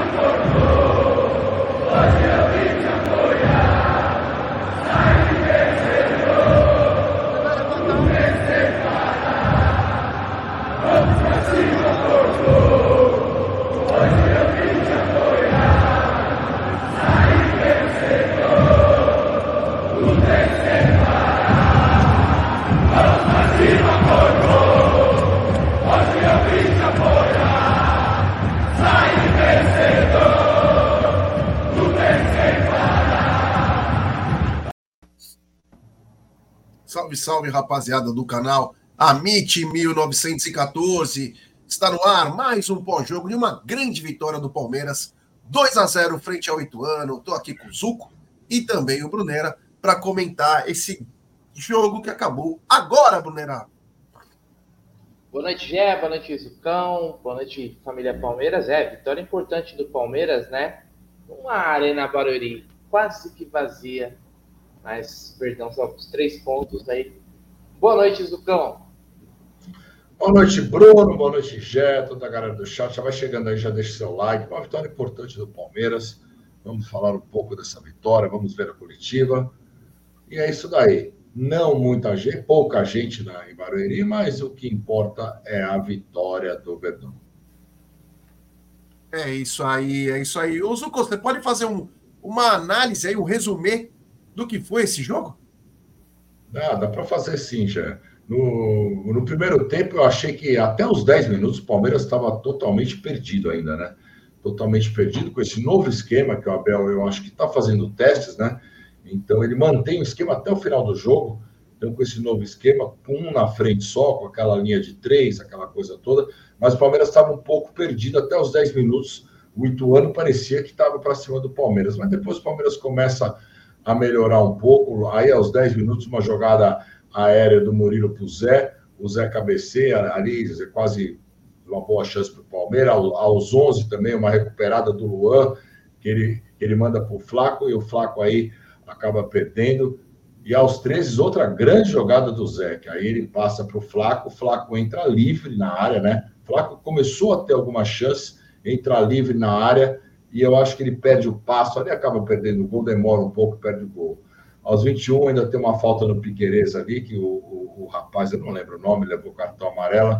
Oh, Salve, rapaziada do canal Amit 1914. Está no ar mais um pós-jogo de uma grande vitória do Palmeiras, 2 a 0 frente ao Ituano. Estou aqui com o Zuco e também o Brunera para comentar esse jogo que acabou agora, Brunera. Boa noite, Gé, boa noite, Zucão, boa noite, família Palmeiras. É, vitória importante do Palmeiras, né? Uma arena Barueri quase que vazia, mas, perdão, só os três pontos aí. Boa noite, Zucão. Boa noite, Bruno. Boa noite, Gé, toda a galera do chat. Já vai chegando aí, já deixa seu like. Uma vitória importante do Palmeiras. Vamos falar um pouco dessa vitória, vamos ver a coletiva. E é isso daí. Não muita gente, pouca gente na, em Barueri, mas o que importa é a vitória do Verdão. É isso aí, é isso aí. Ô, Zuco, você pode fazer um, uma análise aí, um resumê do que foi esse jogo? Dá, dá para fazer sim, já. No, no primeiro tempo, eu achei que até os 10 minutos o Palmeiras estava totalmente perdido ainda, né? Totalmente perdido com esse novo esquema que o Abel, eu acho que está fazendo testes, né? Então, ele mantém o esquema até o final do jogo. Então, com esse novo esquema, um na frente só, com aquela linha de três, aquela coisa toda. Mas o Palmeiras estava um pouco perdido até os 10 minutos. O Ituano parecia que estava para cima do Palmeiras. Mas depois o Palmeiras começa a melhorar um pouco. Aí, aos 10 minutos, uma jogada aérea do Murilo para o Zé, o Zé cabeceia ali, quase uma boa chance para o Palmeiras. Aos 11 também, uma recuperada do Luan, que ele, ele manda para o Flaco, e o Flaco aí acaba perdendo. E aos 13, outra grande jogada do Zé, que aí ele passa para o Flaco, o Flaco entra livre na área, né? O Flaco começou a ter alguma chance, entra livre na área, e eu acho que ele perde o passo, ali acaba perdendo o gol, demora um pouco, perde o gol. Aos 21 ainda tem uma falta no Piqueires ali, que o, o, o rapaz, eu não lembro o nome, levou cartão amarelo,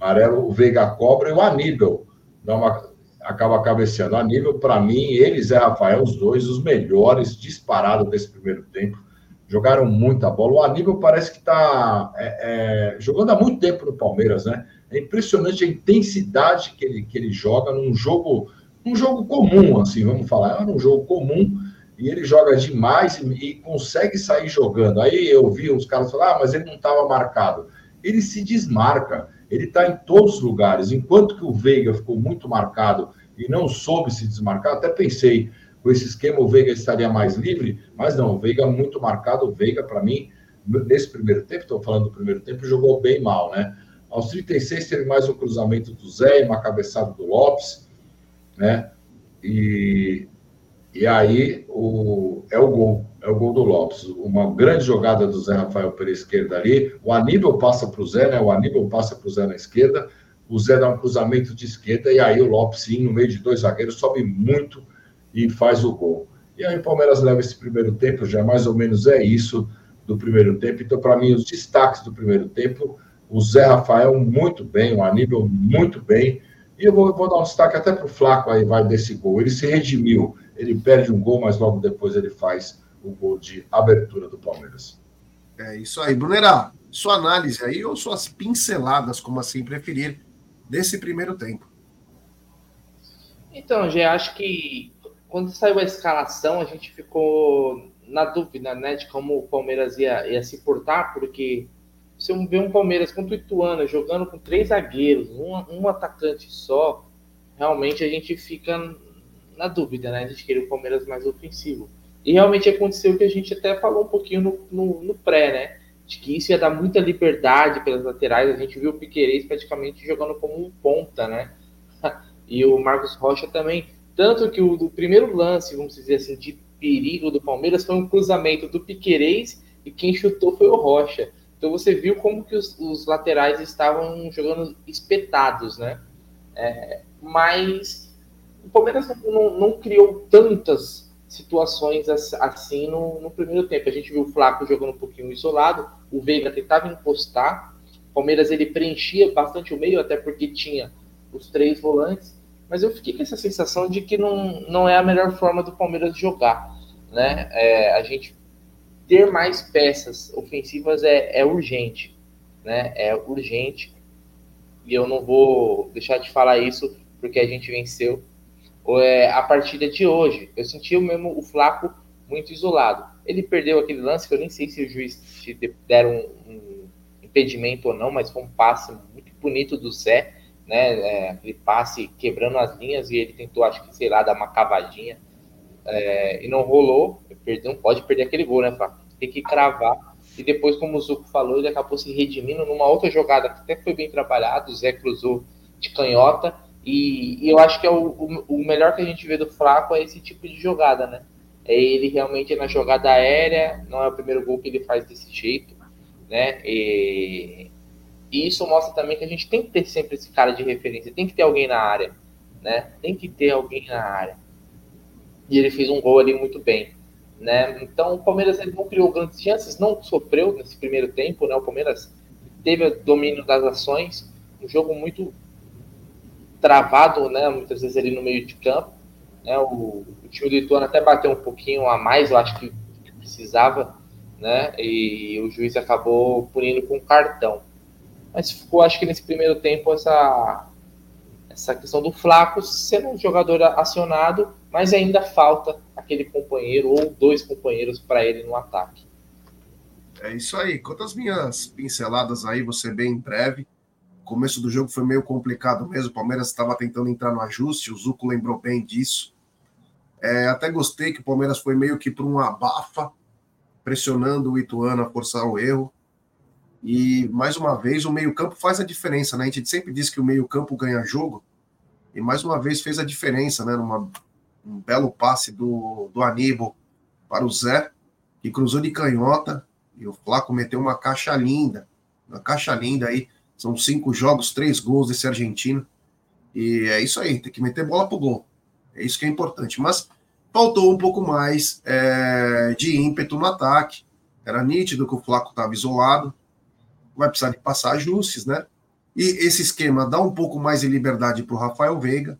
amarelo, o Veiga cobra e o Aníbal dá uma, acaba cabeceando. Aníbal, para mim, ele e Zé Rafael, os dois, os melhores, disparado desse primeiro tempo. Jogaram muita bola. O Aníbal parece que está é, é, jogando há muito tempo no Palmeiras, né? É impressionante a intensidade que ele, que ele joga num jogo um jogo comum, assim, vamos falar, era um jogo comum e ele joga demais e, e consegue sair jogando. Aí eu vi os caras falar, ah, mas ele não estava marcado. Ele se desmarca, ele está em todos os lugares. Enquanto que o Veiga ficou muito marcado e não soube se desmarcar, até pensei, com esse esquema o Veiga estaria mais livre, mas não, o Veiga muito marcado, o Veiga, para mim, nesse primeiro tempo, estou falando do primeiro tempo, jogou bem mal, né? Aos 36 teve mais um cruzamento do Zé e uma cabeçada do Lopes né? E, e aí o, é o gol, é o gol do Lopes. Uma grande jogada do Zé Rafael pela esquerda ali. O Aníbal passa para o Zé, né? O Aníbal passa para o Zé na esquerda. O Zé dá um cruzamento de esquerda e aí o Lopes, sim, no meio de dois zagueiros, sobe muito e faz o gol. E aí o Palmeiras leva esse primeiro tempo, já mais ou menos é isso do primeiro tempo. Então, para mim, os destaques do primeiro tempo, o Zé Rafael muito bem, o Aníbal muito bem, e eu vou, vou dar um destaque até para o Flaco aí, vai desse gol. Ele se redimiu, ele perde um gol, mas logo depois ele faz o gol de abertura do Palmeiras. É isso aí. Brunera, sua análise aí ou suas pinceladas, como assim preferir, desse primeiro tempo? Então, já acho que quando saiu a escalação, a gente ficou na dúvida, né, de como o Palmeiras ia, ia se portar, porque você vê um Palmeiras contra o Ituano jogando com três zagueiros, um, um atacante só, realmente a gente fica na dúvida, né? A gente queria o Palmeiras mais ofensivo. E realmente aconteceu o que a gente até falou um pouquinho no, no, no, pré, né? De que isso ia dar muita liberdade pelas laterais. A gente viu o Piquerez praticamente jogando como um ponta, né? e o Marcos Rocha também. Tanto que o primeiro lance, vamos dizer assim, de perigo do Palmeiras foi um cruzamento do Piquerez e quem chutou foi o Rocha. Então você viu como que os, os laterais estavam jogando espetados, né? É, mas o Palmeiras não, não criou tantas situações assim no, no, primeiro tempo. A gente viu o Flaco jogando um pouquinho isolado, o Veiga tentava encostar, o Palmeiras ele preenchia bastante o meio, até porque tinha os três volantes, mas eu fiquei com essa sensação de que não, não é a melhor forma do Palmeiras jogar. Né? É, a gente ter mais peças ofensivas é, é urgente. Né? É urgente. E eu não vou deixar de falar isso porque a gente venceu é, a partida de hoje. Eu senti o mesmo o Flaco muito isolado. Ele perdeu aquele lance que eu nem sei se o juiz deram um, um impedimento ou não, mas foi um passe muito bonito do Zé, né? É, aquele passe quebrando as linhas e ele tentou, acho que, sei lá, dar uma cavadinha é, e não rolou. Perdeu, pode perder aquele gol, né, Flaco? Tem que cravar. E depois, como o Zuco falou, ele acabou se redimindo numa outra jogada que até foi bem trabalhado. O Zé cruzou de canhota e, e eu acho que é o, o, o, melhor que a gente vê do Flaco é esse tipo de jogada, né? É ele realmente na jogada aérea, não é o primeiro gol que ele faz desse jeito, né? E, e isso mostra também que a gente tem que ter sempre esse cara de referência, tem que ter alguém na área, né? Tem que ter alguém na área. E ele fez um gol ali muito bem, né? Então o Palmeiras não criou grandes chances, não sofreu nesse primeiro tempo, né? O Palmeiras teve domínio das ações, um jogo muito travado, né, muitas vezes ali no meio de campo. Né, o, o time do Ituano até bateu um pouquinho a mais, eu acho que, que precisava, né, e o juiz acabou punindo com cartão. Mas ficou, acho que nesse primeiro tempo, essa, essa questão do Flaco sendo um jogador acionado, mas ainda falta aquele companheiro ou dois companheiros para ele no ataque. É isso aí. Quanto às minhas pinceladas aí, você bem breve começo do jogo foi meio complicado mesmo. O Palmeiras estava tentando entrar no ajuste, o Zuco lembrou bem disso. É, até gostei que o Palmeiras foi meio que para um abafa, pressionando o Ituano a forçar o erro. E mais uma vez o meio-campo faz a diferença, né? A gente sempre diz que o meio-campo ganha jogo, e mais uma vez fez a diferença, né? Numa, um belo passe do, do Aníbal para o Zé, que cruzou de canhota, e o Flaco meteu uma caixa linda, uma caixa linda aí são cinco jogos, três gols desse argentino. E é isso aí, tem que meter bola pro gol. É isso que é importante. Mas faltou um pouco mais é, de ímpeto no ataque. Era nítido que o Flaco estava isolado. Vai precisar de passar ajustes, né? E esse esquema dá um pouco mais de liberdade para o Rafael Veiga.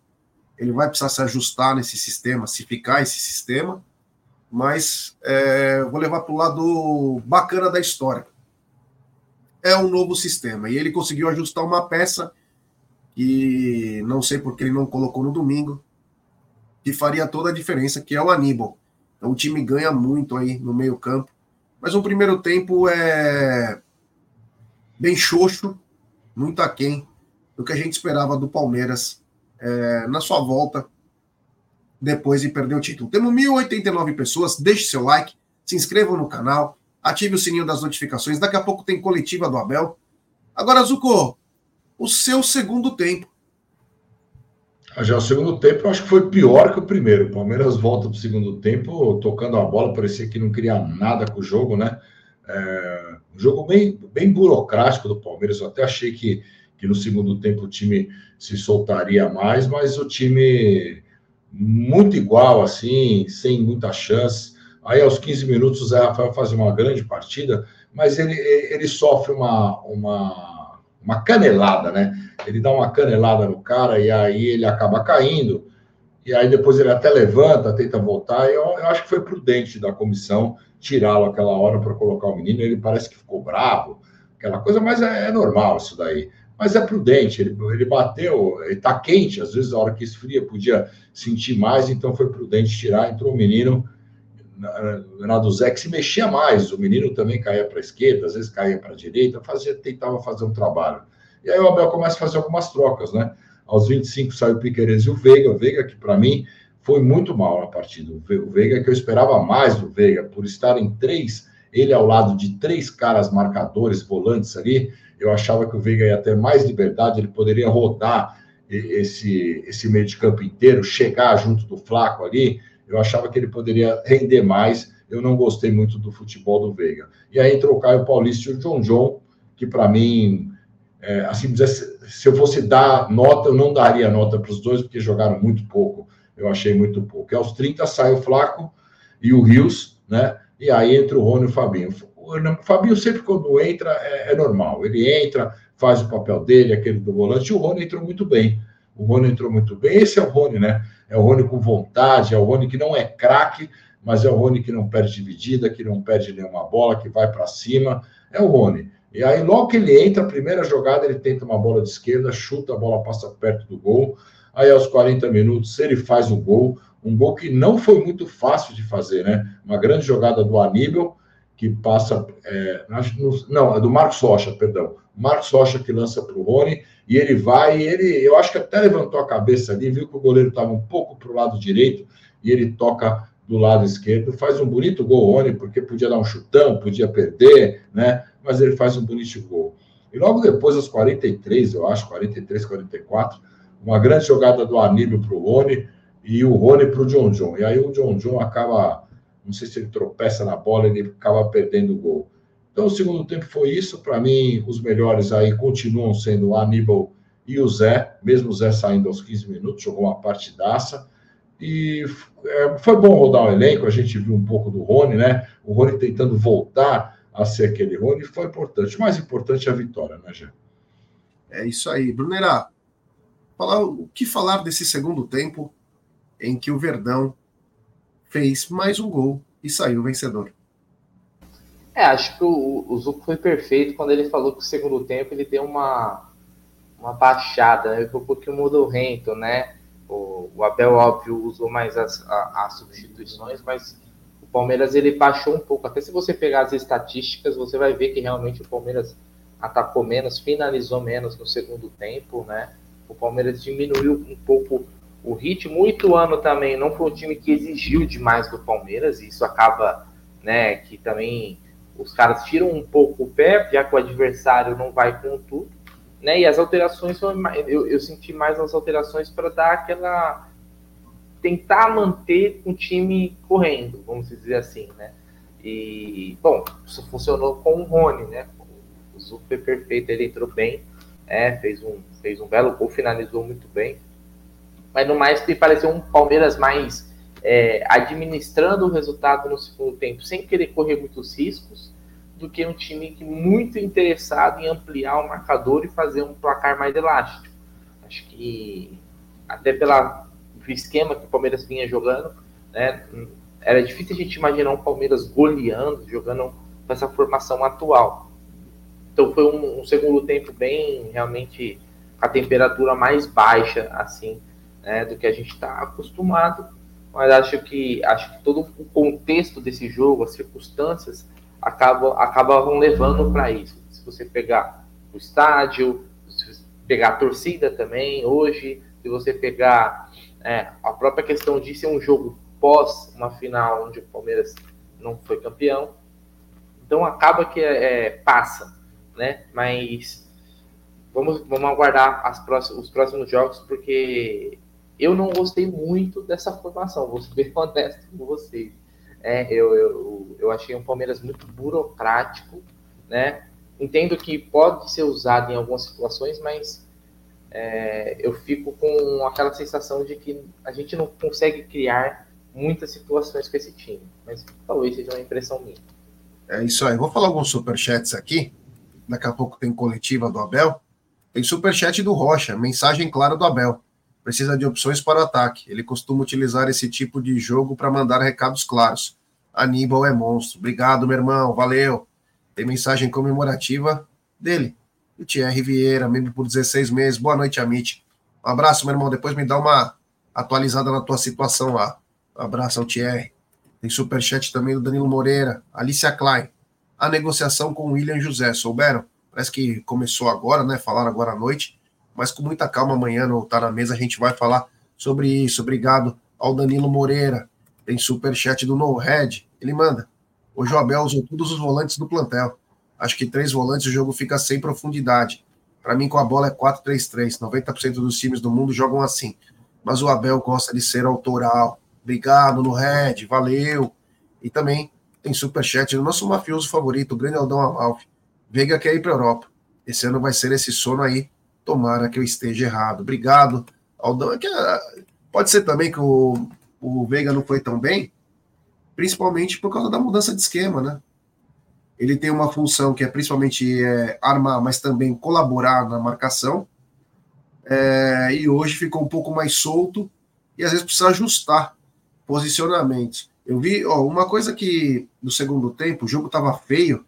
Ele vai precisar se ajustar nesse sistema, se ficar esse sistema. Mas é, vou levar para o lado bacana da história é um novo sistema. E ele conseguiu ajustar uma peça que não sei porque ele não colocou no domingo, que faria toda a diferença, que é o Aníbal. Então o time ganha muito aí no meio-campo. Mas o primeiro tempo é bem xoxo, muito aquém do que a gente esperava do Palmeiras é, na sua volta depois de perder o título. Temos 1.089 pessoas, deixe seu like, se inscrevam no canal, ative o sininho das notificações. Daqui a pouco tem coletiva do Abel. Agora, Zuko, o seu segundo tempo. Ah, já o segundo tempo eu acho que foi pior que o primeiro. O Palmeiras volta para o segundo tempo tocando a bola, parecia que não queria nada com o jogo, né? É, um jogo bem, bem burocrático do Palmeiras. Eu até achei que, que no segundo tempo o time se soltaria mais, mas o time muito igual, assim, sem muita chance. Aí, aos 15 minutos, o Zé Rafael faz uma grande partida, mas ele, ele sofre uma, uma, uma canelada, né? Ele dá uma canelada no cara e aí ele acaba caindo. E aí depois ele até levanta, tenta voltar. E eu, eu acho que foi prudente da comissão tirá-lo aquela hora para colocar o menino. Ele parece que ficou bravo, aquela coisa, mas é, é normal isso daí. Mas é prudente, ele, ele bateu, ele está quente, às vezes a hora que esfria podia sentir mais, então foi prudente tirar. Entrou o menino na do Zé, que se mexia mais, o menino também caía para a esquerda, às vezes caía para a direita, fazia, tentava fazer um trabalho. E aí o Abel começa a fazer algumas trocas, né? Aos 25 saiu o Piqueires e o Veiga, o Veiga que para mim foi muito mal na partida. O Veiga que eu esperava mais do Veiga, por estar em três, ele ao lado de três caras marcadores, volantes ali, eu achava que o Veiga ia ter mais liberdade, ele poderia rodar esse, esse meio de campo inteiro, chegar junto do Flaco ali, eu achava que ele poderia render mais. Eu não gostei muito do futebol do Veiga. E aí entrou o Caio Paulista e o John John, que para mim, é, assim, se eu fosse dar nota, eu não daria nota para os dois, porque jogaram muito pouco. eu achei muito pouco. E aos 30 sai o Flaco e o Rios, né? E aí entra o Rony e o Fabinho. O Fabinho sempre quando entra é, é normal. Ele entra, faz o papel dele, aquele do volante, o Rony entrou muito bem. O Rony entrou muito bem. Esse é o Rony, né? É o Rony com vontade, é o Rony que não é craque, mas é o Rony que não perde dividida, que não perde nenhuma bola, que vai para cima. É o Rony. E aí, logo que ele entra, a primeira jogada, ele tenta uma bola de esquerda, chuta, a bola passa perto do gol. Aí, aos 40 minutos, ele faz o gol. Um gol que não foi muito fácil de fazer, né? Uma grande jogada do Aníbal, que passa. É, não, é do Marcos Rocha, perdão. Marcos Rocha que lança para o Rony, e ele vai, e ele, eu acho que até levantou a cabeça ali, viu que o goleiro estava um pouco para o lado direito, e ele toca do lado esquerdo, faz um bonito gol, Rony, porque podia dar um chutão, podia perder, né? Mas ele faz um bonito gol. E logo depois, aos 43, eu acho, 43, 44, uma grande jogada do Aníbal para o Rony e o Rony para o John John. E aí o John John acaba, não sei se ele tropeça na bola, ele acaba perdendo o gol. Então, o segundo tempo foi isso. Para mim, os melhores aí continuam sendo o Aníbal e o Zé, mesmo o Zé saindo aos 15 minutos, jogou uma partidaça. E é, foi bom rodar o elenco, a gente viu um pouco do Rony, né? O Rony tentando voltar a ser aquele Rony, foi importante. O mais importante é a vitória, né, Gê? É isso aí. Brunera, falar, o que falar desse segundo tempo em que o Verdão fez mais um gol e saiu vencedor? É, acho que o, o foi perfeito quando ele falou que o segundo tempo ele deu uma, uma baixada, né? Um pouquinho modorrento, né? O, o Abel, óbvio, usou mais as, as substituições, mas o Palmeiras ele baixou um pouco. Até se você pegar as estatísticas, você vai ver que realmente o Palmeiras atacou menos, finalizou menos no segundo tempo, né? O Palmeiras diminuiu um pouco o ritmo. O Ituano também não foi um time que exigiu demais do Palmeiras, e isso acaba, né, que também os caras tiram um pouco o pé, já que o adversário não vai com tudo né? E as alterações eu, eu senti mais as alterações para dar aquela tentar manter o time correndo, vamos dizer assim, né? E bom, isso funcionou com o Rony, né? O foi perfeito, ele entrou bem, é, fez um fez um belo gol, finalizou muito bem. Mas no mais me pareceu um Palmeiras mais é, administrando o resultado no segundo tempo, sem querer correr muitos riscos do que um time que muito interessado em ampliar o marcador e fazer um placar mais elástico. Acho que até pela esquema que o Palmeiras vinha jogando, né, era difícil a gente imaginar um Palmeiras goleando, jogando com essa formação atual. Então foi um, um segundo tempo bem, realmente, a temperatura mais baixa, assim, né, do que a gente está acostumado. Mas acho que acho que todo o contexto desse jogo, as circunstâncias, acabam, acabam levando para isso. Se você pegar o estádio, se pegar a torcida também, hoje, se você pegar é, a própria questão de ser um jogo pós uma final onde o Palmeiras não foi campeão, então acaba que é, é passa, né? Mas vamos, vamos aguardar as os próximos jogos, porque eu não gostei muito dessa formação, vou ser bem honesto com vocês. É, eu, eu, eu achei um Palmeiras muito burocrático, né? Entendo que pode ser usado em algumas situações, mas é, eu fico com aquela sensação de que a gente não consegue criar muitas situações com esse time. Mas talvez seja uma impressão minha. É isso aí. Vou falar alguns superchats aqui. Daqui a pouco tem coletiva do Abel. Tem superchat do Rocha, mensagem clara do Abel precisa de opções para o ataque. Ele costuma utilizar esse tipo de jogo para mandar recados claros. Aníbal é monstro. Obrigado, meu irmão. Valeu. Tem mensagem comemorativa dele. O Thierry Vieira, membro por 16 meses. Boa noite, Amit. Um abraço, meu irmão. Depois me dá uma atualizada na tua situação lá. Um abraço ao Thierry. Tem superchat também do Danilo Moreira. Alicia Klein. A negociação com o William José. Souberam? Parece que começou agora, né? Falaram agora à noite mas com muita calma amanhã no Tá na Mesa a gente vai falar sobre isso. Obrigado ao Danilo Moreira. Tem super chat do No Red. Ele manda. O Joabel usou todos os volantes do plantel. Acho que três volantes o jogo fica sem profundidade. Para mim, com a bola é 4-3-3. 90% dos times do mundo jogam assim. Mas o Abel gosta de ser autoral. Obrigado no Red, valeu. E também tem superchat do nosso mafioso favorito, o grande Aldão Amalfi. Veiga quer ir para Europa. Esse ano vai ser esse sono aí Tomara que eu esteja errado. Obrigado, Aldão. É que a, Pode ser também que o, o Veiga não foi tão bem, principalmente por causa da mudança de esquema, né? Ele tem uma função que é principalmente é, armar, mas também colaborar na marcação. É, e hoje ficou um pouco mais solto e às vezes precisa ajustar posicionamentos. Eu vi, ó, uma coisa que no segundo tempo o jogo estava feio,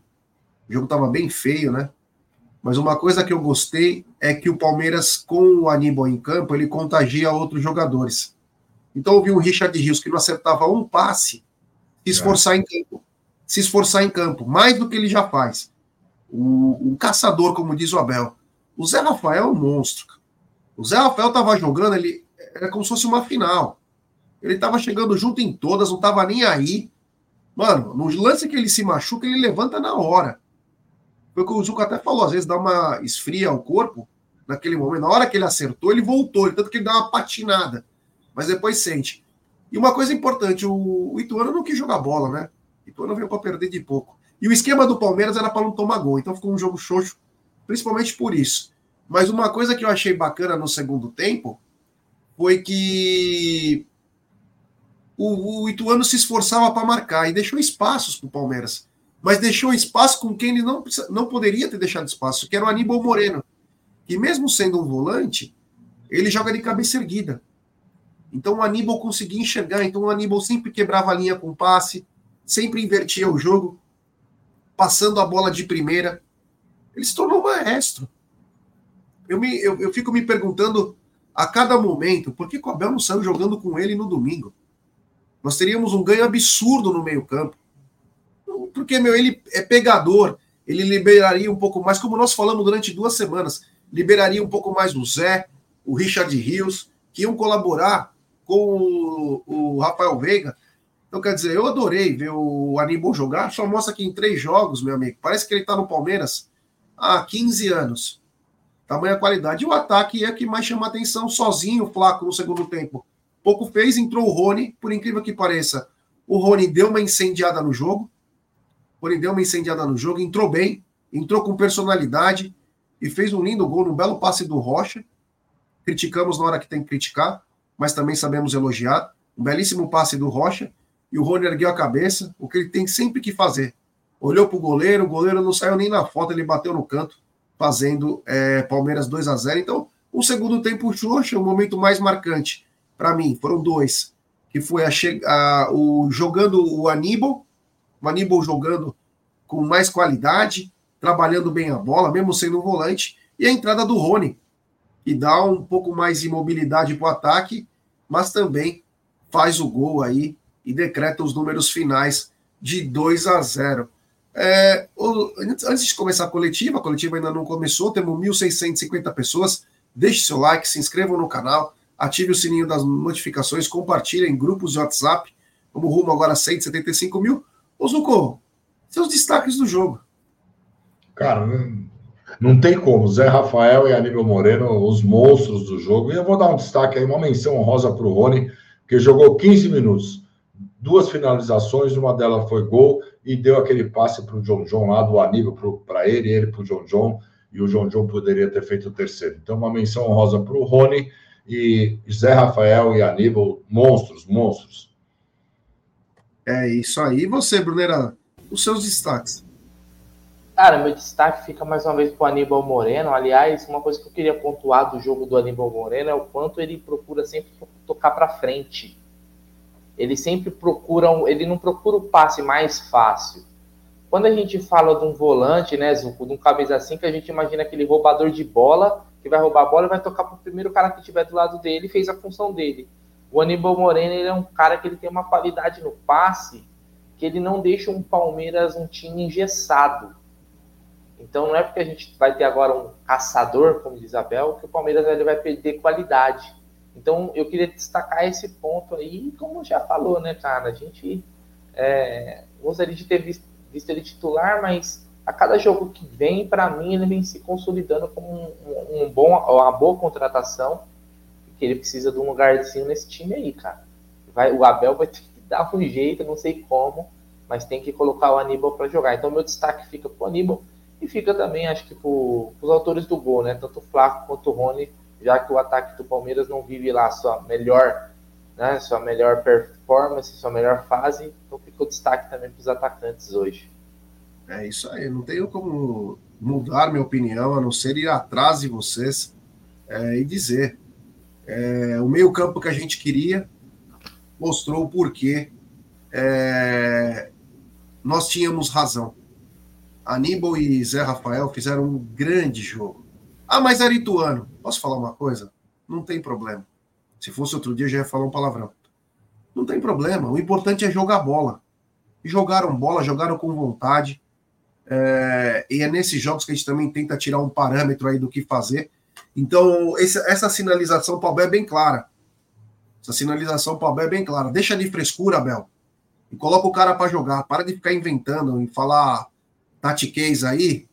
o jogo estava bem feio, né? Mas uma coisa que eu gostei é que o Palmeiras, com o Aníbal em campo, ele contagia outros jogadores. Então eu vi o Richard Rios que não acertava um passe, se esforçar é. em campo. Se esforçar em campo, mais do que ele já faz. O, o caçador, como diz o Abel. O Zé Rafael é um monstro. O Zé Rafael estava jogando, ele era como se fosse uma final. Ele estava chegando junto em todas, não estava nem aí. Mano, no lance que ele se machuca, ele levanta na hora. Foi o que o Zuko até falou, às vezes dá uma esfria ao corpo naquele momento. Na hora que ele acertou, ele voltou, tanto que ele dá uma patinada. Mas depois sente. E uma coisa importante, o, Ituano não quis jogar bola, né? O Ituano veio para perder de pouco. E o esquema do Palmeiras era para não tomar gol, então ficou um jogo xoxo, principalmente por isso. Mas uma coisa que eu achei bacana no segundo tempo foi que o, o Ituano se esforçava para marcar e deixou espaços para o Palmeiras mas deixou espaço com quem ele não, não poderia ter deixado espaço, que era o Aníbal Moreno, que mesmo sendo um volante, ele joga de cabeça erguida. Então o Aníbal conseguia enxergar, então o Aníbal sempre quebrava a linha com passe, sempre invertia o jogo, passando a bola de primeira. Ele se tornou maestro. Eu, me, eu, eu fico me perguntando a cada momento por que o Abel não saiu jogando com ele no domingo. Nós teríamos um ganho absurdo no meio-campo porque, meu, ele é pegador, ele liberaria um pouco mais, como nós falamos durante duas semanas, liberaria um pouco mais o Zé, o Richard Rios, que iam colaborar com o, o Rafael Veiga. Então, quer dizer, eu adorei ver o Aníbal jogar, só mostra que em três jogos, meu amigo, parece que ele está no Palmeiras há 15 anos. Tamanha qualidade. E o ataque é que mais chama atenção, sozinho, Flaco, no segundo tempo. Pouco fez, entrou o Rony, por incrível que pareça. O Rony deu uma incendiada no jogo, porém deu uma incendiada no jogo, entrou bem, entrou com personalidade e fez um lindo gol, um belo passe do Rocha. Criticamos na hora que tem que criticar, mas também sabemos elogiar. Um belíssimo passe do Rocha e o Rony ergueu a cabeça, o que ele tem sempre que fazer. Olhou para o goleiro, o goleiro não saiu nem na foto, ele bateu no canto, fazendo é, Palmeiras 2 a 0 Então, o segundo tempo Xoxa, o momento mais marcante para mim, foram dois, que foi a, a, o jogando o Aníbal o Aníbal jogando com mais qualidade, trabalhando bem a bola, mesmo sendo um volante, e a entrada do Rony, que dá um pouco mais de mobilidade para o ataque, mas também faz o gol aí e decreta os números finais de 2 a 0. É, antes de começar a coletiva, a coletiva ainda não começou, temos 1.650 pessoas. Deixe seu like, se inscrevam no canal, ative o sininho das notificações, compartilhe em grupos de WhatsApp. Vamos rumo agora a 175 mil. Ô, Zucco, seus destaques do jogo. Cara, não, tem como. Zé Rafael e Aníbal Moreno, os monstros do jogo. E eu vou dar um destaque aí, uma menção honrosa para o Rony, que jogou 15 minutos. Duas finalizações, uma delas foi gol e deu aquele passe para o John John lá do Aníbal para ele, ele para o John John, e o John John poderia ter feito o terceiro. Então, uma menção honrosa para o Rony e Zé Rafael e Aníbal, monstros, monstros. É isso aí. E você, Brunera, os seus destaques? Cara, meu destaque fica mais uma vez para o Aníbal Moreno. Aliás, uma coisa que eu queria pontuar do jogo do Aníbal Moreno é o quanto ele procura sempre tocar para frente. Ele sempre procura, um, ele não procura o passe mais fácil. Quando a gente fala de um volante, né, Zuko, de um camisa assim, que a gente imagina aquele roubador de bola que vai roubar a bola e vai tocar para o primeiro cara que estiver do lado dele e fez a função dele. O Aníbal Moreno ele é um cara que ele tem uma qualidade no passe que ele não deixa um Palmeiras um time engessado. Então não é porque a gente vai ter agora um caçador, como diz Abel, que o Palmeiras ele vai perder qualidade. Então eu queria destacar esse ponto aí, como já falou, né, cara? A gente é, gostaria de ter visto, visto ele titular, mas a cada jogo que vem, para mim, ele vem se consolidando como um, um bom, uma boa contratação ele precisa de um lugarzinho nesse time aí, cara. Vai, o Abel vai ter que dar um jeito, não sei como, mas tem que colocar o Aníbal para jogar. Então meu destaque fica pro Aníbal e fica também, acho que pro, os autores do gol, né? Tanto o Flaco quanto o Rony, já que o ataque do Palmeiras não vive lá sua melhor né, sua melhor performance, sua melhor fase. Então ficou destaque também para os atacantes hoje. É isso aí, não tenho como mudar minha opinião, a não ser ir atrás de vocês é, e dizer. É, o meio-campo que a gente queria mostrou o porquê é, nós tínhamos razão. Aníbal e Zé Rafael fizeram um grande jogo. Ah, mas era Ituano. Posso falar uma coisa? Não tem problema. Se fosse outro dia, já ia falar um palavrão. Não tem problema. O importante é jogar bola. E jogaram bola, jogaram com vontade. É, e é nesses jogos que a gente também tenta tirar um parâmetro aí do que fazer. Então, esse, essa sinalização para o Abel é bem clara. Essa sinalização para o Abel é bem clara. Deixa de frescura, Abel. E coloca o cara para jogar. Para de ficar inventando e falar tatiquez aí,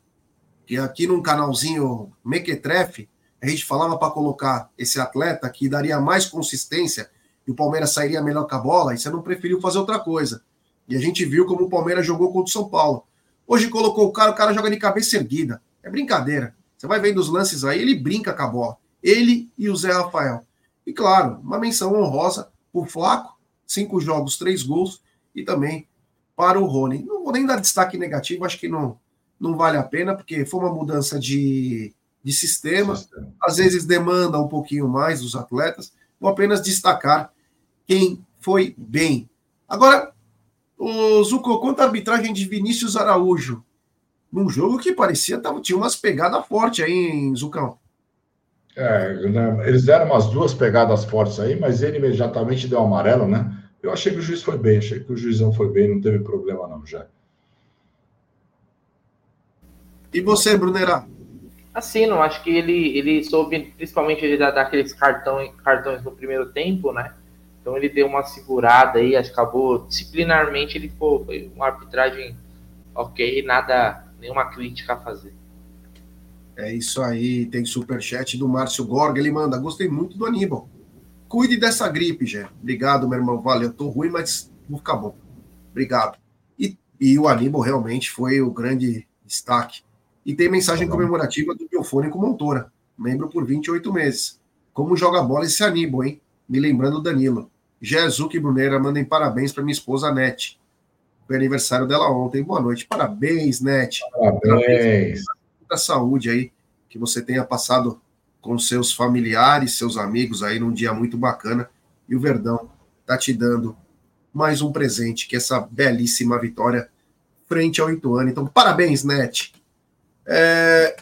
que aqui num canalzinho Mequetrefe, a gente falava para colocar esse atleta que daria mais consistência e o Palmeiras sairia melhor com a bola, e você não preferiu fazer outra coisa. E a gente viu como o Palmeiras jogou contra o São Paulo. Hoje colocou o cara, o cara joga de cabeça erguida. É brincadeira. Você vai vendo os lances aí, ele brinca com a bola. Ele e o Zé Rafael. E claro, uma menção honrosa por Flaco, cinco jogos, três gols, e também para o Rony. Não vou nem dar destaque negativo, acho que não, não vale a pena, porque foi uma mudança de, de sistema, sistema, às vezes demanda um pouquinho mais dos atletas. Vou apenas destacar quem foi bem. Agora, o Zuko, quanto à arbitragem de Vinícius Araújo, num jogo que parecia tava, tinha umas pegadas fortes aí, em Zucão. É, né, eles deram umas duas pegadas fortes aí, mas ele imediatamente deu amarelo, né? Eu achei que o juiz foi bem, achei que o juizão foi bem, não teve problema não, já. E você, Brunerá? Assim, não acho que ele, ele soube, principalmente ele dar, aqueles cartão, cartões no primeiro tempo, né? Então ele deu uma segurada aí, acho que acabou disciplinarmente, ele foi uma arbitragem ok, nada, nenhuma crítica a fazer. É isso aí, tem superchat do Márcio Gorga, ele manda, gostei muito do Aníbal. Cuide dessa gripe, Gé. Obrigado, meu irmão, valeu, tô ruim, mas vou ficar bom. Obrigado. E, e o Aníbal realmente foi o grande destaque. E tem mensagem tá comemorativa do Biofônico Montora, membro por 28 meses. Como joga bola esse Aníbal, hein? Me lembrando o Danilo. Jesus e Brunera mandem parabéns para minha esposa Nete. Foi aniversário dela ontem. Boa noite. Parabéns, Nete. Parabéns. Muita saúde aí. Que você tenha passado com seus familiares, seus amigos aí num dia muito bacana. E o Verdão tá te dando mais um presente, que é essa belíssima vitória frente ao Ituano. Então, parabéns, Net. É...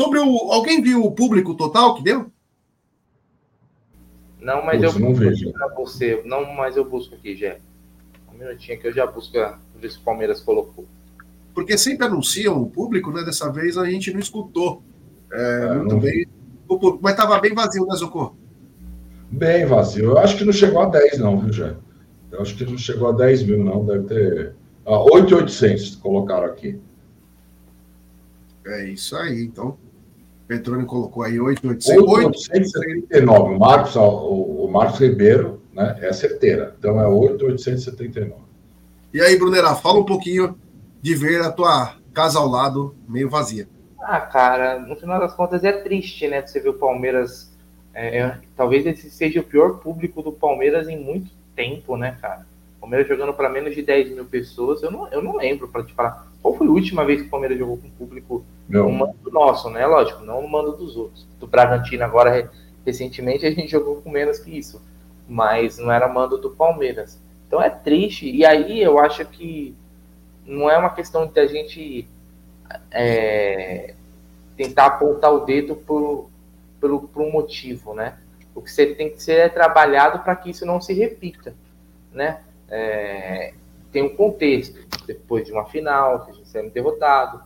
Sobre o. Alguém viu o público total que deu? Não, mas eu não vejo. você. Não, mas eu busco aqui, Jé. Um minutinho que eu já busco ver se o Palmeiras colocou. Porque sempre anunciam o público, né? Dessa vez a gente não escutou. É, é muito não... bem. Mas estava bem vazio, né, Zocô? Bem vazio. Eu acho que não chegou a 10, não, viu, Jé? Eu acho que não chegou a 10 mil, não. Deve ter. Ah, 8,800 colocaram aqui. É isso aí. Então, Petrone colocou aí 8,800. 8,879. O Marcos, o, o Marcos Ribeiro, né? É certeira. Então é 8,879. E aí, Brunera, fala um pouquinho de ver a tua casa ao lado meio vazia. Ah, cara, no final das contas é triste, né? Você ver o Palmeiras. É, é, talvez esse seja o pior público do Palmeiras em muito tempo, né, cara? O Palmeiras jogando para menos de 10 mil pessoas. Eu não, eu não lembro para te falar. Qual foi a última vez que o Palmeiras jogou com público no mando nosso, né? Lógico, não no mando dos outros. Do Bragantino, agora, recentemente, a gente jogou com menos que isso. Mas não era mando do Palmeiras. Então é triste. E aí eu acho que não é uma questão de a gente é, tentar apontar o dedo por, pelo, por um motivo, né? O que você tem que ser é trabalhado para que isso não se repita, né? É, tem um contexto, depois de uma final, que a gente saiu derrotado,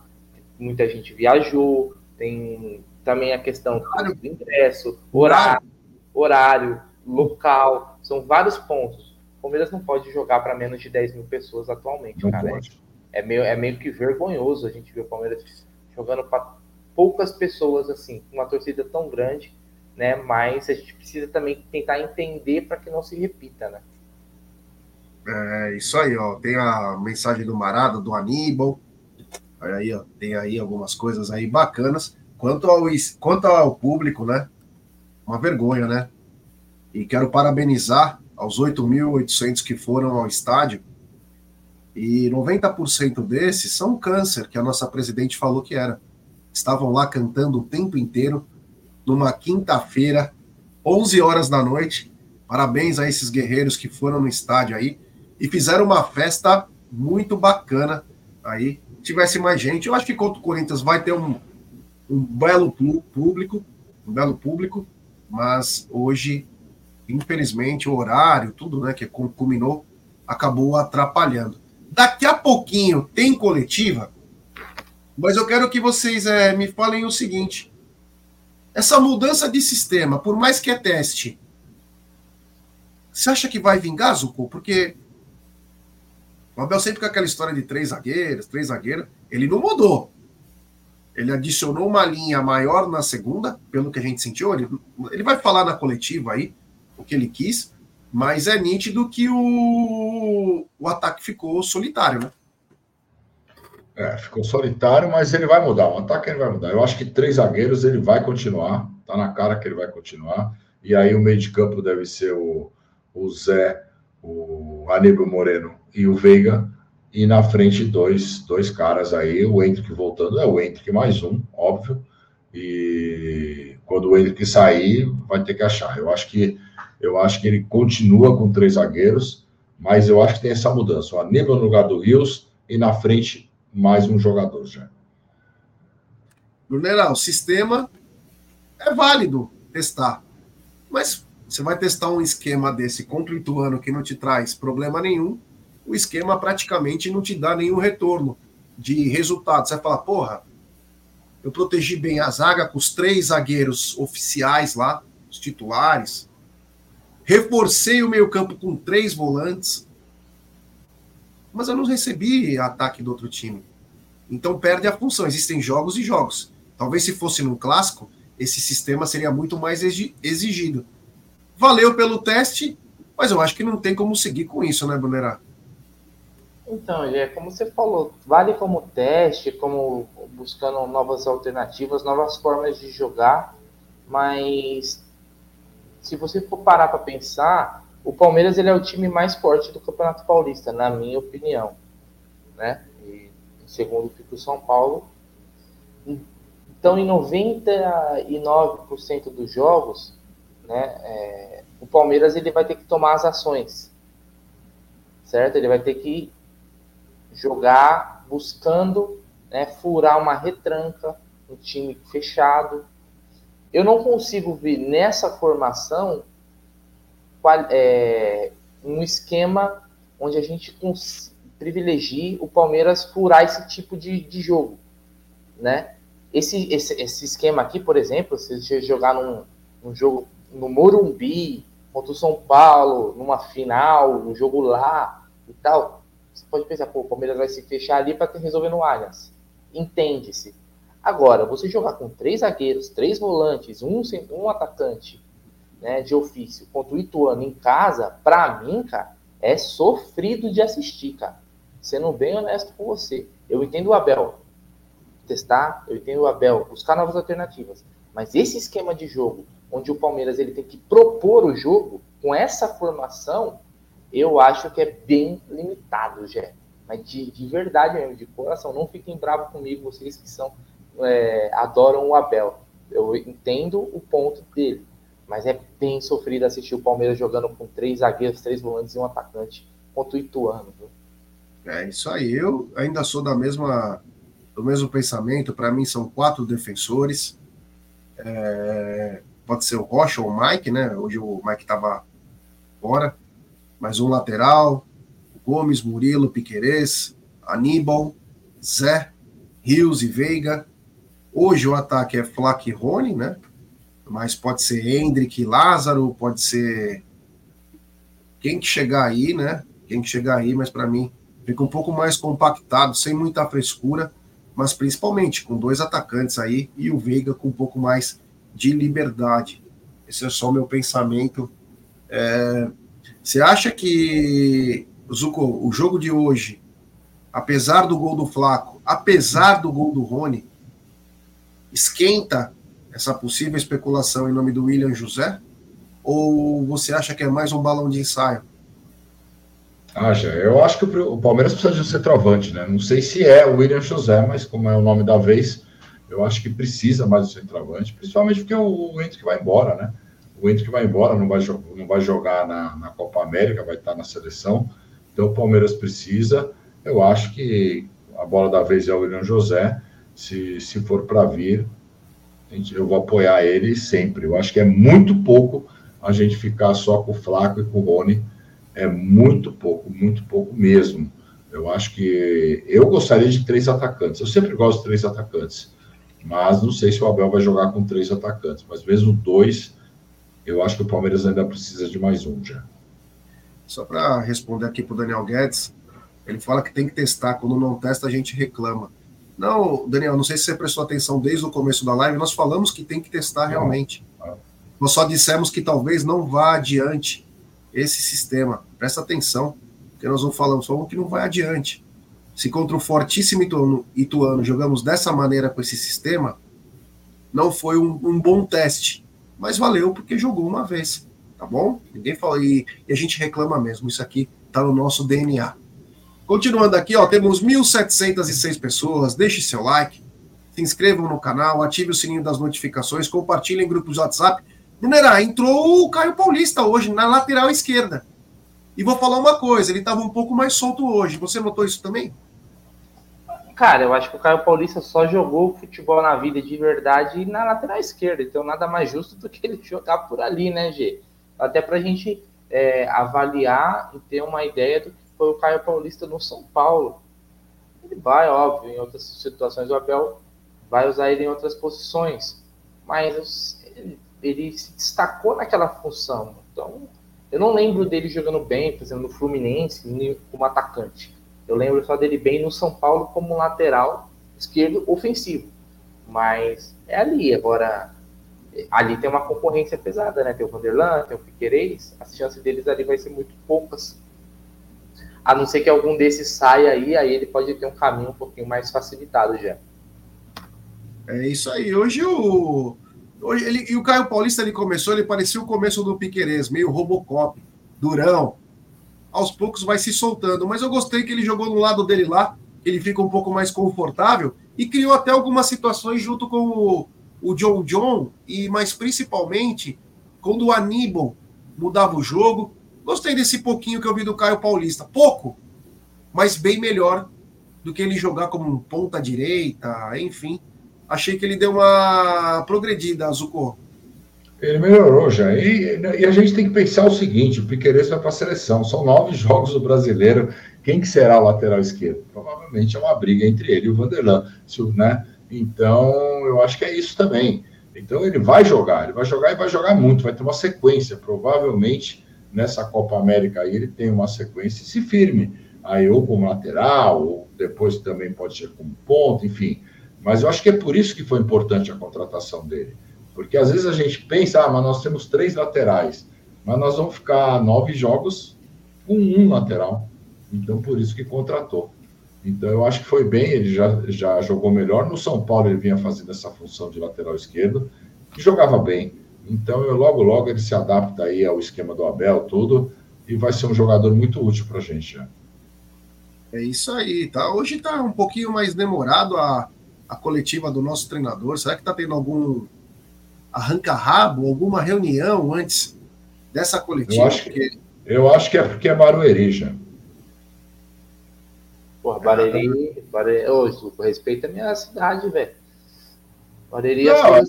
muita gente viajou, tem também a questão do ingresso, horário, horário, local, são vários pontos. O Palmeiras não pode jogar para menos de 10 mil pessoas atualmente, não cara. Pode é meio, é meio que vergonhoso a gente ver o Palmeiras jogando para poucas pessoas assim, uma torcida tão grande, né? Mas a gente precisa também tentar entender para que não se repita, né? É isso aí, ó. Tem a mensagem do Marada, do Aníbal. Olha aí, ó. Tem aí algumas coisas aí bacanas. Quanto ao, quanto ao público, né? Uma vergonha, né? E quero parabenizar aos 8.800 que foram ao estádio. E 90% desses são câncer, que a nossa presidente falou que era. Estavam lá cantando o tempo inteiro, numa quinta-feira, 11 horas da noite. Parabéns a esses guerreiros que foram no estádio aí e fizeram uma festa muito bacana aí. Tivesse mais gente, eu acho que contra o Corinthians vai ter um, um belo público, um belo público, mas hoje, infelizmente, o horário, tudo né, que culminou, acabou atrapalhando. Daqui a pouquinho tem coletiva, mas eu quero que vocês é, me falem o seguinte: essa mudança de sistema, por mais que é teste, você acha que vai vingar, Zuko? Porque o Abel sempre com aquela história de três zagueiros, três zagueiros, ele não mudou. Ele adicionou uma linha maior na segunda, pelo que a gente sentiu. Ele, ele vai falar na coletiva aí o que ele quis, mas é nítido que o, o ataque ficou solitário, né? É, ficou solitário, mas ele vai mudar. O ataque ele vai mudar. Eu acho que três zagueiros ele vai continuar. Tá na cara que ele vai continuar. E aí o meio de campo deve ser o, o Zé, o Aníbal Moreno e o Veiga. E na frente, dois, dois caras aí. O Hendrick voltando, é o Hendrick mais um, óbvio. E quando o Hendrick sair, vai ter que achar. Eu acho que eu acho que ele continua com três zagueiros, mas eu acho que tem essa mudança. O Aníbal no lugar do Rios e na frente mais um jogador já. Brunera, o sistema é válido testar, mas você vai testar um esquema desse contra o Ituano que não te traz problema nenhum, o esquema praticamente não te dá nenhum retorno de resultado. Você vai falar, porra, eu protegi bem a zaga com os três zagueiros oficiais lá, os titulares. Reforcei o meio-campo com três volantes. Mas eu não recebi ataque do outro time. Então perde a função. Existem jogos e jogos. Talvez se fosse num clássico, esse sistema seria muito mais exigido. Valeu pelo teste, mas eu acho que não tem como seguir com isso, né, Brunerá? Então, é como você falou, vale como teste, como buscando novas alternativas, novas formas de jogar, mas se você for parar para pensar, o Palmeiras ele é o time mais forte do Campeonato Paulista, na minha opinião, né? E segundo fica o São Paulo. Então, em 99% dos jogos, né, é, o Palmeiras ele vai ter que tomar as ações, certo? Ele vai ter que jogar buscando né, furar uma retranca, um time fechado. Eu não consigo ver nessa formação é, um esquema onde a gente privilegie o Palmeiras furar esse tipo de, de jogo, né? Esse, esse, esse esquema aqui, por exemplo, se você jogar num, num jogo no Morumbi, contra o São Paulo, numa final, um jogo lá e tal, você pode pensar, pô, o Palmeiras vai se fechar ali para resolver no Allianz. Entende-se. Agora, você jogar com três zagueiros, três volantes, um, um atacante né, de ofício contra o Ituano em casa, para mim, cara, é sofrido de assistir, cara. Sendo bem honesto com você. Eu entendo o Abel testar, eu entendo o Abel buscar novas alternativas. Mas esse esquema de jogo, onde o Palmeiras ele tem que propor o jogo com essa formação, eu acho que é bem limitado, Jé. Mas de, de verdade mesmo, de coração, não fiquem bravos comigo, vocês que são é, adoram o Abel. Eu entendo o ponto dele, mas é bem sofrido assistir o Palmeiras jogando com três zagueiros, três volantes e um atacante contra o Ituano. Viu? É isso aí. Eu ainda sou da mesma do mesmo pensamento. Para mim são quatro defensores. É, pode ser o Rocha ou o Mike, né? Hoje o Mike estava fora, mas um lateral, Gomes, Murilo, Piquerez, Aníbal, Zé, Rios e Veiga. Hoje o ataque é Flack e Rony, né? mas pode ser Hendrick, Lázaro, pode ser quem que chegar aí, né? Quem que chegar aí, mas para mim fica um pouco mais compactado, sem muita frescura, mas principalmente com dois atacantes aí e o Veiga com um pouco mais de liberdade. Esse é só o meu pensamento. É... Você acha que Zuko, o jogo de hoje, apesar do gol do Flaco, apesar do gol do Rony, esquenta essa possível especulação em nome do William José? Ou você acha que é mais um balão de ensaio? Acha, eu acho que o Palmeiras precisa de um centroavante, né? Não sei se é o William José, mas como é o nome da vez, eu acho que precisa mais do centroavante, principalmente porque o Hendrick vai embora, né? O Hendrick vai embora, não vai, não vai jogar na, na Copa América, vai estar na seleção. Então o Palmeiras precisa. Eu acho que a bola da vez é o William José. Se, se for para vir, eu vou apoiar ele sempre. Eu acho que é muito pouco a gente ficar só com o Flaco e com o Rony. É muito pouco, muito pouco mesmo. Eu acho que eu gostaria de três atacantes. Eu sempre gosto de três atacantes, mas não sei se o Abel vai jogar com três atacantes. Mas mesmo dois, eu acho que o Palmeiras ainda precisa de mais um já. Só para responder aqui para o Daniel Guedes, ele fala que tem que testar. Quando não testa, a gente reclama. Não, Daniel, não sei se você prestou atenção desde o começo da live, nós falamos que tem que testar realmente. Nós só dissemos que talvez não vá adiante esse sistema. Presta atenção, porque nós não falamos, falamos que não vai adiante. Se contra o fortíssimo Ituano, Ituano jogamos dessa maneira com esse sistema, não foi um, um, bom teste, mas valeu porque jogou uma vez, tá bom? Ninguém fala, e, e a gente reclama mesmo, isso aqui tá no nosso DNA. Continuando aqui, ó, temos 1.706 pessoas, deixe seu like, se inscrevam no canal, ative o sininho das notificações, compartilhem em grupos de WhatsApp, Brunerá, entrou o Caio Paulista hoje na lateral esquerda. E vou falar uma coisa, ele estava um pouco mais solto hoje. Você notou isso também? Cara, eu acho que o Caio Paulista só jogou futebol na vida de verdade na lateral esquerda. Então nada mais justo do que ele jogar por ali, né, G? Até para a gente é, avaliar e ter uma ideia do que foi o Caio Paulista no São Paulo. Ele vai, óbvio, em outras situações o Abel vai usar ele em outras posições. Mas ele ele se destacou naquela função. Então, eu não lembro dele jogando bem, por exemplo, no Fluminense, como atacante. Eu lembro só dele bem no São Paulo como lateral esquerdo ofensivo. Mas é ali. Agora, ali tem uma concorrência pesada, né? Tem o Vanderlan, tem o Piquerez. As chances deles ali vai ser muito poucas. A não ser que algum desses saia aí, aí ele pode ter um caminho um pouquinho mais facilitado já. É isso aí. Hoje o. Hoje ele, e o Caio Paulista ele começou, ele parecia o começo do Piquerez, meio Robocop, durão. Aos poucos vai se soltando, mas eu gostei que ele jogou no lado dele lá, ele fica um pouco mais confortável e criou até algumas situações junto com o, o John John e mais principalmente quando o Aníbal mudava o jogo. Gostei desse pouquinho que eu vi do Caio Paulista, pouco, mas bem melhor do que ele jogar como um ponta direita, enfim achei que ele deu uma progredida, Zucco. Ele melhorou já. E, e, a gente tem que pensar o seguinte: o Piqueires vai para a seleção. São nove jogos do brasileiro. Quem que será o lateral esquerdo? Provavelmente é uma briga entre ele e o Vanderlan. Né? Então, eu acho que é isso também. Então, ele vai jogar, ele vai jogar e vai jogar muito, vai ter uma sequência. Provavelmente, nessa Copa América aí, ele tem uma sequência e se firme. Aí, ou como lateral, ou depois também pode ser como ponto, enfim. Mas eu acho que é por isso que foi importante a contratação dele. Porque às vezes a gente pensa, ah, mas nós temos três laterais, mas nós vamos ficar nove jogos com um lateral. Então, por isso que contratou. Então, eu acho que foi bem, ele já, já jogou melhor. No São Paulo, ele vinha fazendo essa função de lateral esquerdo, que jogava bem. Então, eu logo, logo ele se adapta aí ao esquema do Abel, tudo, e vai ser um jogador muito útil para a gente já. É isso aí, tá? Hoje está um pouquinho mais demorado a a coletiva do nosso treinador? Será que está tendo algum arranca-rabo, alguma reunião antes dessa coletiva? Eu acho que, eu acho que é porque é Barueri já. Porra, Barueri, Barueri oh, respeita a minha cidade, velho. Barueri não, é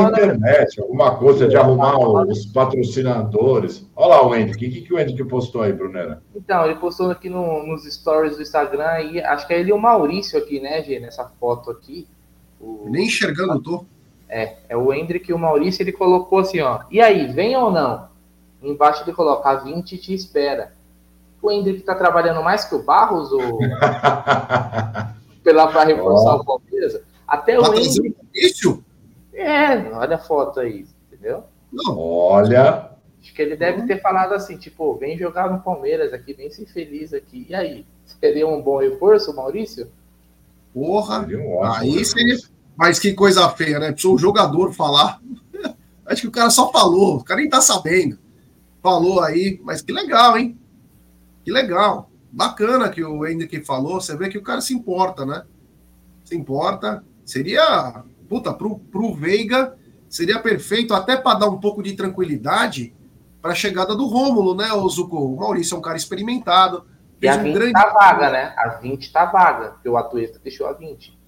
na internet, alguma coisa de arrumar os patrocinadores. Olha lá o Andy, o que, que o Andy postou aí, Brunera? Então, ele postou aqui no, nos stories do Instagram, e acho que é ele e o Maurício aqui, né, Gê, nessa foto aqui. O... Nem enxergando, tô. É, é o Hendrick e o Maurício, ele colocou assim, ó, e aí, vem ou não? Embaixo ele coloca, a 20 te espera. O Hendrick tá trabalhando mais que o Barros, ou... Pela para reforçar oh. o Palmeiras? Até tá o Hendrick... Isso? É, olha a foto aí, entendeu? Não. Olha. Acho que ele deve ter falado assim, tipo, vem jogar no Palmeiras aqui, vem ser feliz aqui. E aí? Seria um bom reforço, Maurício? Porra, seria um aí seria. Mas que coisa feia, né? Precisa o jogador falar. Acho que o cara só falou, o cara nem tá sabendo. Falou aí, mas que legal, hein? Que legal. Bacana que o Hendrick falou. Você vê que o cara se importa, né? Se importa. Seria, puta, pro, pro Veiga, seria perfeito até para dar um pouco de tranquilidade para a chegada do Rômulo, né, o Zuko? O Maurício é um cara experimentado. E a 20 um grande... tá vaga, né? A 20 tá vaga, porque o Atuesta deixou a 20.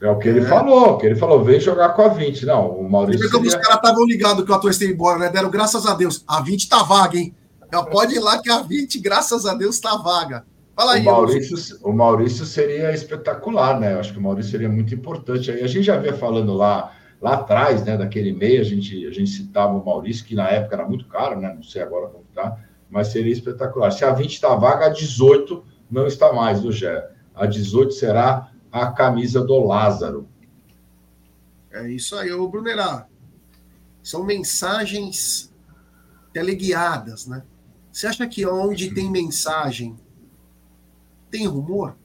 É o que ele é. falou, que ele falou, vem jogar com a 20. Não, o Maurício. Seria... Os caras estavam ligados que o Atuesta ia embora, né? Deram graças a Deus. A 20 tá vaga, hein? Já pode ir lá que a 20, graças a Deus, tá vaga. Fala aí. O Maurício, o Maurício seria espetacular, né? Eu acho que o Maurício seria muito importante. Aí a gente já vinha falando lá lá atrás, né, daquele meio, a gente, a gente citava o Maurício, que na época era muito caro, né, não sei agora como está, mas seria espetacular. Se a 20 está vaga, a 18 não está mais, do Gé. A 18 será a camisa do Lázaro. É isso aí, ô Brunerá. São mensagens teleguiadas, né? Você acha que onde tem mensagem tem rumor?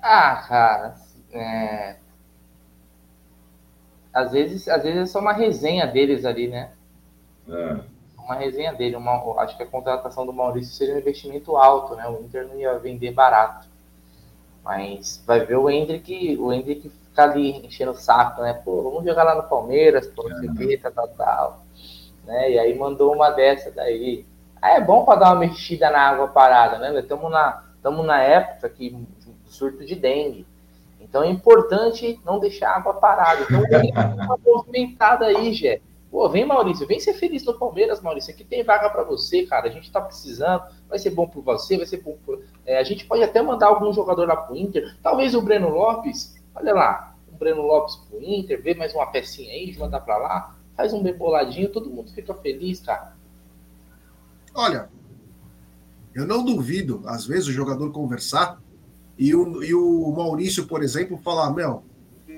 Ah, cara, é, às vezes, às vezes é só uma resenha deles ali, né? É. Uma resenha dele. Uma, acho que a contratação do Maurício seria um investimento alto, né? O Inter não ia vender barato. Mas vai ver o Hendrick, o Hendrick ficar ali enchendo o saco, né? Pô, vamos jogar lá no Palmeiras, pô, não sei o que, tal, tal, tal. Né? E aí mandou uma dessa daí. Ah, é bom para dar uma mexida na água parada, né? Estamos na, na época que surto de dengue. Então é importante não deixar a água parada. Então uma movimentada aí, Jé. Pô, vem Maurício, vem ser feliz no Palmeiras, Maurício. Aqui tem vaga para você, cara. A gente tá precisando, vai ser bom para você, vai ser bom por... é, A gente pode até mandar algum jogador lá pro Inter. Talvez o Breno Lopes, olha lá, o Breno Lopes pro Inter, vê mais uma pecinha aí, mandar para lá, faz um bem boladinho, todo mundo fica feliz, cara. Olha, eu não duvido, às vezes, o jogador conversar e o, e o Maurício, por exemplo, falar: Meu,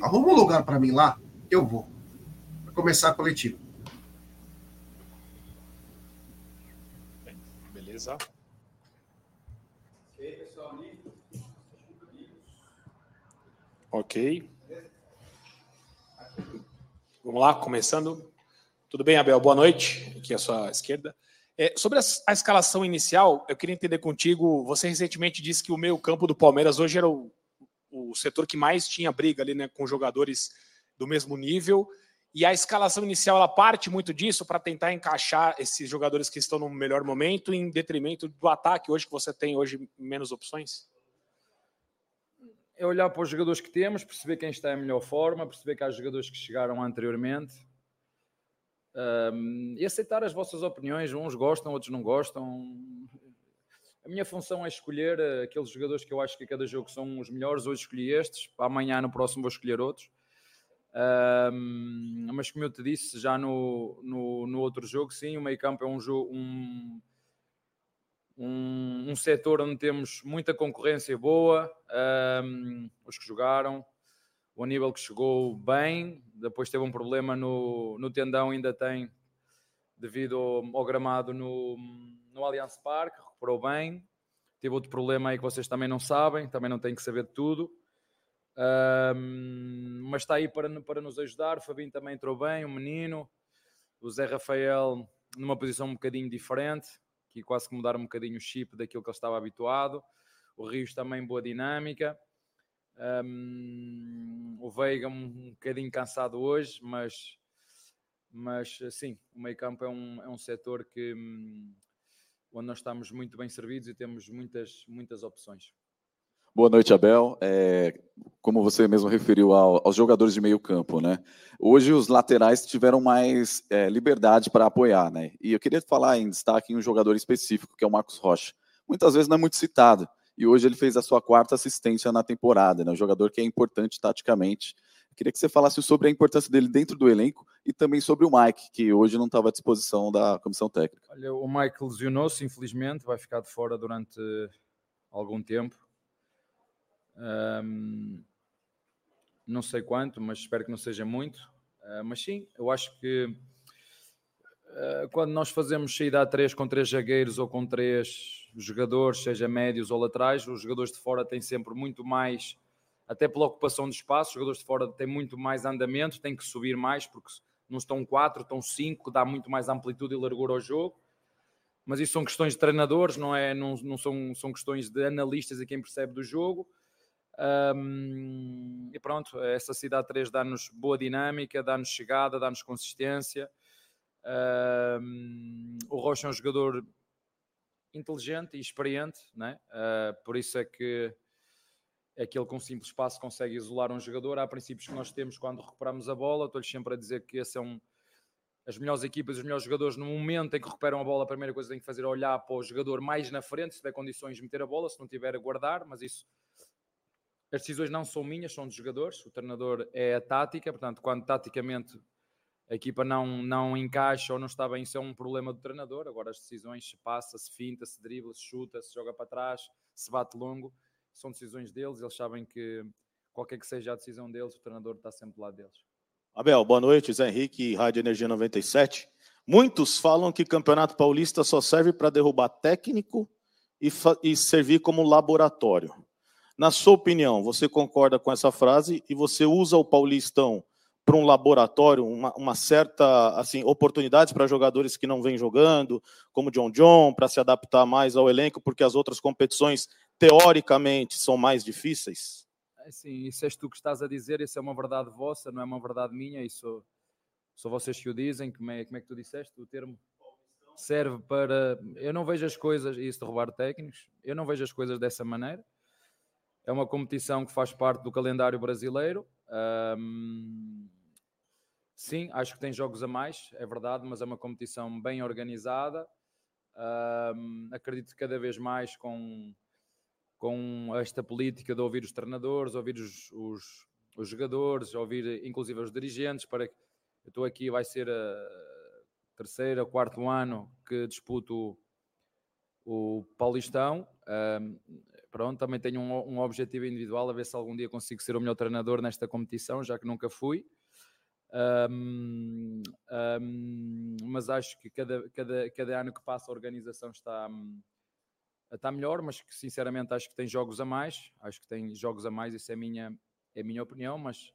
arruma um lugar para mim lá, eu vou. Vai começar a coletiva. Beleza. Ok. Vamos lá, começando. Tudo bem, Abel? Boa noite. Aqui à sua esquerda. É, sobre a, a, escalação inicial, eu queria entender contigo. Você recentemente disse que o meio-campo do Palmeiras hoje era o, o setor que mais tinha briga ali, né, com jogadores do mesmo nível. E a escalação inicial ela parte muito disso para tentar encaixar esses jogadores que estão no melhor momento em detrimento do ataque hoje que você tem hoje menos opções. É olhar para os jogadores que temos, perceber quem está em melhor forma, perceber que há jogadores que chegaram anteriormente um, e aceitar as vossas opiniões. Uns gostam, outros não gostam. A minha função é escolher eh, aqueles jogadores que eu acho que a cada jogo são os melhores. Hoje escolhi estes, amanhã no próximo vou escolher outros. Um, mas como eu te disse, já no, no, no outro jogo, sim, o meio campo é um jogo, um, um, um setor onde temos muita concorrência boa, um, os que jogaram, o Aníbal que chegou bem, depois teve um problema no, no tendão, ainda tem, devido ao, ao gramado no, no Allianz Parque, recuperou bem. Teve outro problema aí que vocês também não sabem, também não têm que saber de tudo. Um, mas está aí para, para nos ajudar. O Fabinho também entrou bem, o menino. O Zé Rafael numa posição um bocadinho diferente, que quase que mudaram um bocadinho o chip daquilo que ele estava habituado. O Rios também boa dinâmica. Um, o Veiga um, bocadinho cansado hoje, mas, mas sim, o meio campo é um, é um setor que, um, onde nós estamos muito bem servidos e temos muitas, muitas opções. Boa noite, Abel. É, como você mesmo referiu ao, aos jogadores de meio campo, né? Hoje os laterais tiveram mais é, liberdade para apoiar, né? E eu queria falar em destaque em um jogador específico, que é o Marcos Rocha. Muitas vezes não é muito citado, e hoje ele fez a sua quarta assistência na temporada, né? Um jogador que é importante taticamente. Queria que você falasse sobre a importância dele dentro do elenco e também sobre o Mike, que hoje não estava à disposição da comissão técnica. Olha, o Mike lesionou-se, infelizmente, vai ficar de fora durante algum tempo. Um, não sei quanto, mas espero que não seja muito. Uh, mas sim, eu acho que uh, quando nós fazemos saída a três com três zagueiros ou com três jogadores, seja médios ou laterais, os jogadores de fora têm sempre muito mais, até pela ocupação de espaço, os jogadores de fora têm muito mais andamento, têm que subir mais, porque não estão quatro, estão cinco, dá muito mais amplitude e largura ao jogo. Mas isso são questões de treinadores, não, é, não, não são, são questões de analistas e quem percebe do jogo. Um, e pronto, essa cidade 3 dá-nos boa dinâmica, dá-nos chegada, dá-nos consistência. Um, o Rocha é um jogador inteligente e experiente, né? Uh, por isso é que é que ele com um simples passo consegue isolar um jogador. Há princípios que nós temos quando recuperamos a bola. Estou-lhes sempre a dizer que esse é as melhores equipas, os melhores jogadores, no momento em que recuperam a bola, a primeira coisa que que fazer é olhar para o jogador mais na frente, se tiver condições de meter a bola, se não tiver a guardar, mas isso as decisões não são minhas, são dos jogadores. O treinador é a tática, portanto, quando taticamente a equipa não, não encaixa ou não está bem, isso é um problema do treinador. Agora, as decisões se passa, se finta, se dribla, se chuta, se joga para trás, se bate longo, são decisões deles. Eles sabem que qualquer que seja a decisão deles, o treinador está sempre do lado deles. Abel, boa noite. Zé Henrique, Rádio Energia 97. Muitos falam que Campeonato Paulista só serve para derrubar técnico e, e servir como laboratório. Na sua opinião, você concorda com essa frase e você usa o Paulistão para um laboratório, uma, uma, certa assim oportunidade para jogadores que não vêm jogando, como John John, para se adaptar mais ao elenco, porque as outras competições teoricamente são mais difíceis? É, sim, isso és tu que estás a dizer, isso é uma verdade vossa, não é uma verdade minha, isso são vocês que o dizem, como é, como é que tu disseste o termo? Serve para. Eu não vejo as coisas, isso de roubar técnicos, eu não vejo as coisas dessa maneira é uma competição que faz parte do calendário brasileiro. Um, sim, acho que tem jogos a mais, é verdade, mas é uma competição bem organizada. Um, acredito cada vez mais com, com esta política de ouvir os treinadores, ouvir os, os, os jogadores, ouvir inclusive os dirigentes, para que eu estou aqui, vai ser a terceira, quarto ano que disputo o Paulistão. Um, pronto, também tenho um, um, objetivo individual a ver se algum dia consigo ser o melhor treinador nesta competição, já que nunca fui. Um, um, mas acho que cada, cada, cada ano que passa a organização está, está melhor, mas que sinceramente acho que tem jogos a mais, acho que tem jogos a mais, isso é a minha, é minha opinião, mas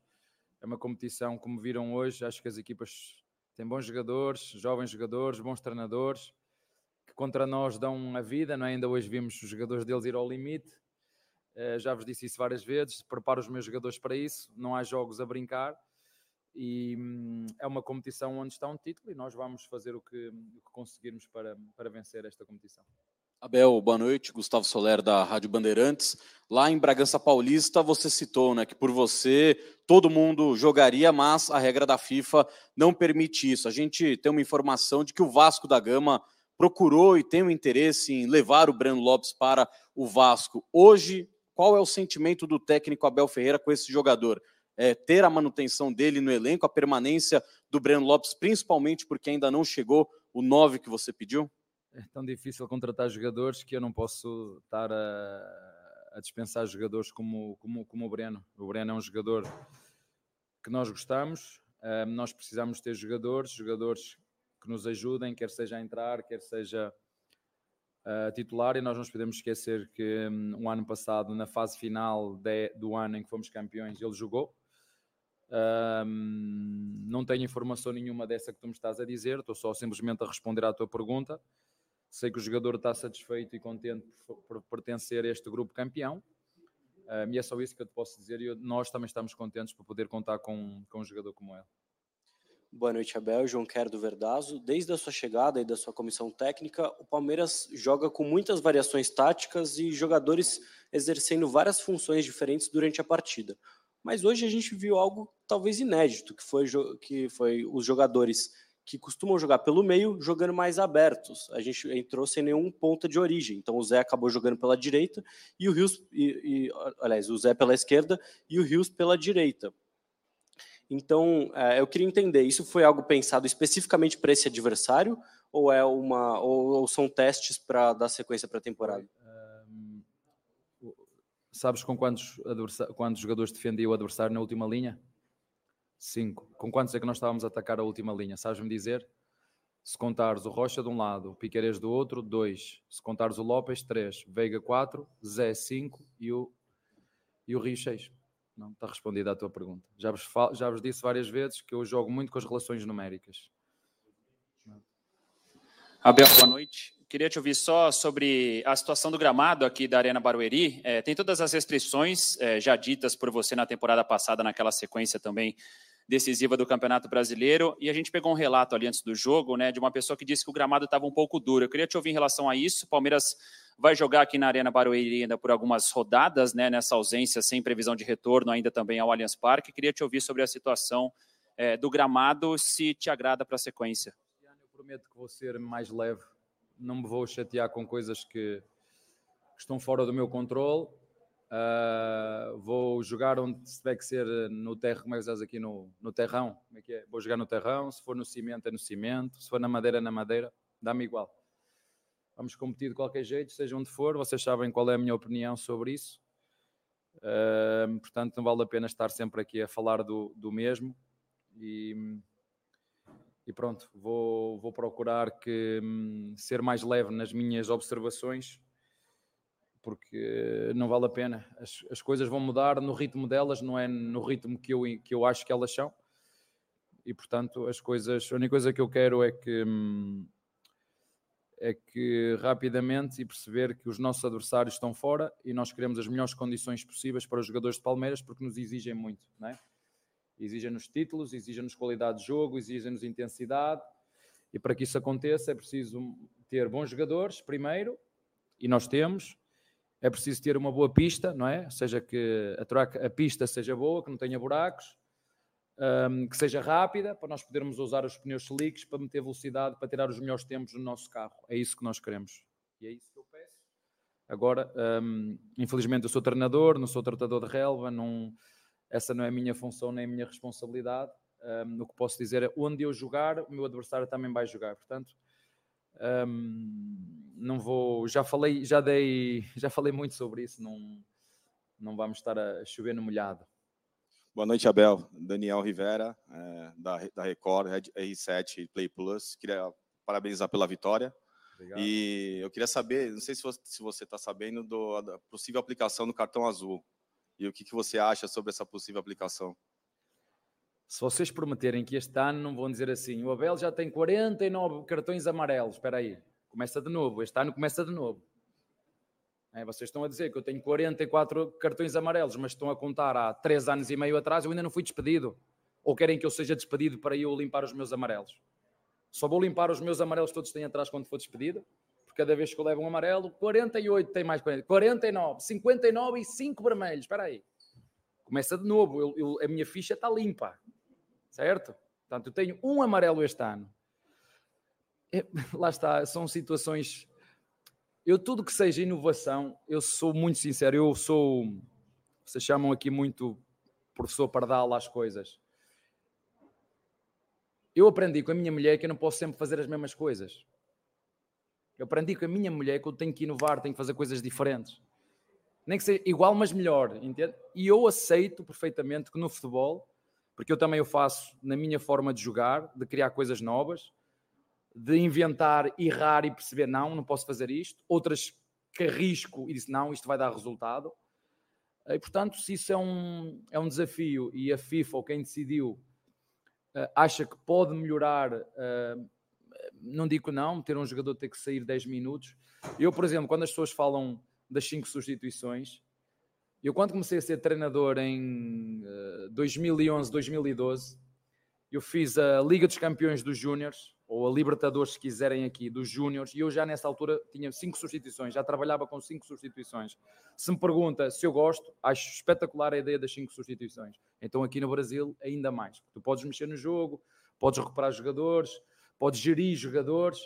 é uma competição, como viram hoje, acho que as equipas têm bons jogadores, jovens jogadores, bons treinadores, que contra nós dão a vida, não é? ainda hoje vimos os jogadores deles ir ao limite. Uh, já vos disse isso várias vezes. Preparo os meus jogadores para isso. Não há jogos a brincar e hum, é uma competição onde está um título e nós vamos fazer o que, o que conseguirmos para, para vencer esta competição. Abel, boa noite. Gustavo Soler, da Rádio Bandeirantes. Lá em Bragança Paulista, você citou né, que por você todo mundo jogaria, mas a regra da FIFA não permite isso. A gente tem uma informação de que o Vasco da Gama procurou e tem um interesse em levar o Breno Lopes para o Vasco. Hoje, qual é o sentimento do técnico Abel Ferreira com esse jogador? É, ter a manutenção dele no elenco, a permanência do Breno Lopes, principalmente porque ainda não chegou o 9 que você pediu? É tão difícil contratar jogadores que eu não posso estar a, a dispensar jogadores como, como, como o Breno. O Breno é um jogador que nós gostamos, uh, nós precisamos ter jogadores, jogadores que nos ajudem, quer seja a entrar, quer seja a titular. E nós não podemos esquecer que um, um ano passado, na fase final de, do ano em que fomos campeões, ele jogou. Um, não tenho informação nenhuma dessa que tu me estás a dizer, estou só simplesmente a responder à tua pergunta. Sei que o jogador está satisfeito e contente por, pertencer a este grupo campeão. Um, e é só isso que eu te posso dizer. E nós também estamos contentes por poder contar com, com um jogador como ele. Boa noite, Abel. João Quero do Verdazo. Desde a sua chegada e da sua comissão técnica, o Palmeiras joga com muitas variações táticas e jogadores exercendo várias funções diferentes durante a partida. Mas hoje a gente viu algo talvez inédito, que foi, que foi os jogadores que costumam jogar pelo meio jogando mais abertos. A gente entrou sem nenhum ponta de origem. Então o Zé acabou jogando pela direita e o Rios, e, e, aliás, o Zé pela esquerda e o Rios pela direita. Então, é, eu queria entender, isso foi algo pensado especificamente para esse adversário ou é uma ou, ou são testes para dar sequência para a temporada? Sabes com quantos, quantos jogadores defendia o adversário na última linha? Cinco. Com quantos é que nós estávamos a atacar a última linha? Sabes-me dizer? Se contares o Rocha de um lado, o Piqueires do outro, dois. Se contares o Lopes, três. Veiga, quatro. Zé, cinco. E o, e o Rio, seis. Não está respondida a tua pergunta. Já vos, já vos disse várias vezes que eu jogo muito com as relações numéricas. Abel, boa noite. Queria te ouvir só sobre a situação do gramado aqui da Arena Barueri. É, tem todas as restrições é, já ditas por você na temporada passada, naquela sequência também decisiva do Campeonato Brasileiro. E a gente pegou um relato ali antes do jogo, né, de uma pessoa que disse que o gramado estava um pouco duro. Eu queria te ouvir em relação a isso. Palmeiras vai jogar aqui na Arena Barueri ainda por algumas rodadas, né, nessa ausência, sem previsão de retorno ainda também ao Allianz Parque. Queria te ouvir sobre a situação é, do gramado, se te agrada para a sequência. Eu prometo que vou ser mais leve, não me vou chatear com coisas que, que estão fora do meu controle. Uh, vou jogar onde se tiver que ser no terreno, como é que estás aqui no, no terrão? Como é que é? Vou jogar no terrão, se for no cimento é no cimento, se for na madeira é na madeira, dá-me igual. Vamos competir de qualquer jeito, seja onde for, vocês sabem qual é a minha opinião sobre isso. Uh, portanto, não vale a pena estar sempre aqui a falar do, do mesmo. E, e pronto, vou, vou procurar que, hum, ser mais leve nas minhas observações porque não vale a pena. As, as coisas vão mudar no ritmo delas, não é no ritmo que eu, que eu acho que elas são. E portanto, as coisas, a única coisa que eu quero é que é que rapidamente e perceber que os nossos adversários estão fora e nós queremos as melhores condições possíveis para os jogadores de Palmeiras porque nos exigem muito, não é? Exigem-nos títulos, exigem-nos qualidade de jogo, exigem-nos intensidade e para que isso aconteça é preciso ter bons jogadores primeiro e nós temos, é preciso ter uma boa pista, não é? Seja, que a, troca, a pista seja boa, que não tenha buracos, um, que seja rápida, para nós podermos usar os pneus slicks para meter velocidade, para tirar os melhores tempos no nosso carro. É isso que nós queremos. E é isso que eu peço. Agora, um, infelizmente, eu sou treinador, não sou tratador de relva, não, essa não é a minha função nem a minha responsabilidade. Um, o que posso dizer é onde eu jogar, o meu adversário também vai jogar. Portanto, um, não vou, já falei, já dei, já falei muito sobre isso, não, não vamos estar a chover no molhado. Boa noite, Abel. Daniel Rivera, é, da, da Record, R7 Play Plus. Queria parabenizar pela vitória. Obrigado. E eu queria saber, não sei se você está sabendo do, da possível aplicação do cartão azul. E o que, que você acha sobre essa possível aplicação? Se vocês prometerem que este ano não vão dizer assim, o Abel já tem 49 cartões amarelos, espera aí, começa de novo, este ano começa de novo. É, vocês estão a dizer que eu tenho 44 cartões amarelos, mas estão a contar há 3 anos e meio atrás, eu ainda não fui despedido. Ou querem que eu seja despedido para eu limpar os meus amarelos? Só vou limpar os meus amarelos todos têm atrás quando for despedido, porque cada vez que eu levo um amarelo, 48 tem mais 40, 49, 59 e 5 vermelhos. Espera aí. Começa de novo, eu, eu, a minha ficha está limpa certo? Portanto, eu tenho um amarelo este ano. É, lá está, são situações. Eu, tudo que seja inovação, eu sou muito sincero, eu sou. Vocês chamam aqui muito professor Pardal às coisas. Eu aprendi com a minha mulher que eu não posso sempre fazer as mesmas coisas. Eu aprendi com a minha mulher que eu tenho que inovar, tenho que fazer coisas diferentes. Nem que seja igual, mas melhor, entende? E eu aceito perfeitamente que no futebol porque eu também o faço na minha forma de jogar, de criar coisas novas, de inventar, errar e perceber, não, não posso fazer isto. Outras que arrisco e disse, não, isto vai dar resultado. E, portanto, se isso é um, é um desafio e a FIFA ou quem decidiu uh, acha que pode melhorar, uh, não digo não, ter um jogador ter que sair 10 minutos. Eu, por exemplo, quando as pessoas falam das 5 substituições, eu, quando comecei a ser treinador em uh, 2011, 2012, eu fiz a Liga dos Campeões dos Júniores, ou a Libertadores, se quiserem aqui, dos Júniores, e eu já nessa altura tinha cinco substituições, já trabalhava com cinco substituições. Se me pergunta se eu gosto, acho espetacular a ideia das cinco substituições. Então aqui no Brasil, ainda mais. Tu podes mexer no jogo, podes recuperar jogadores, podes gerir jogadores.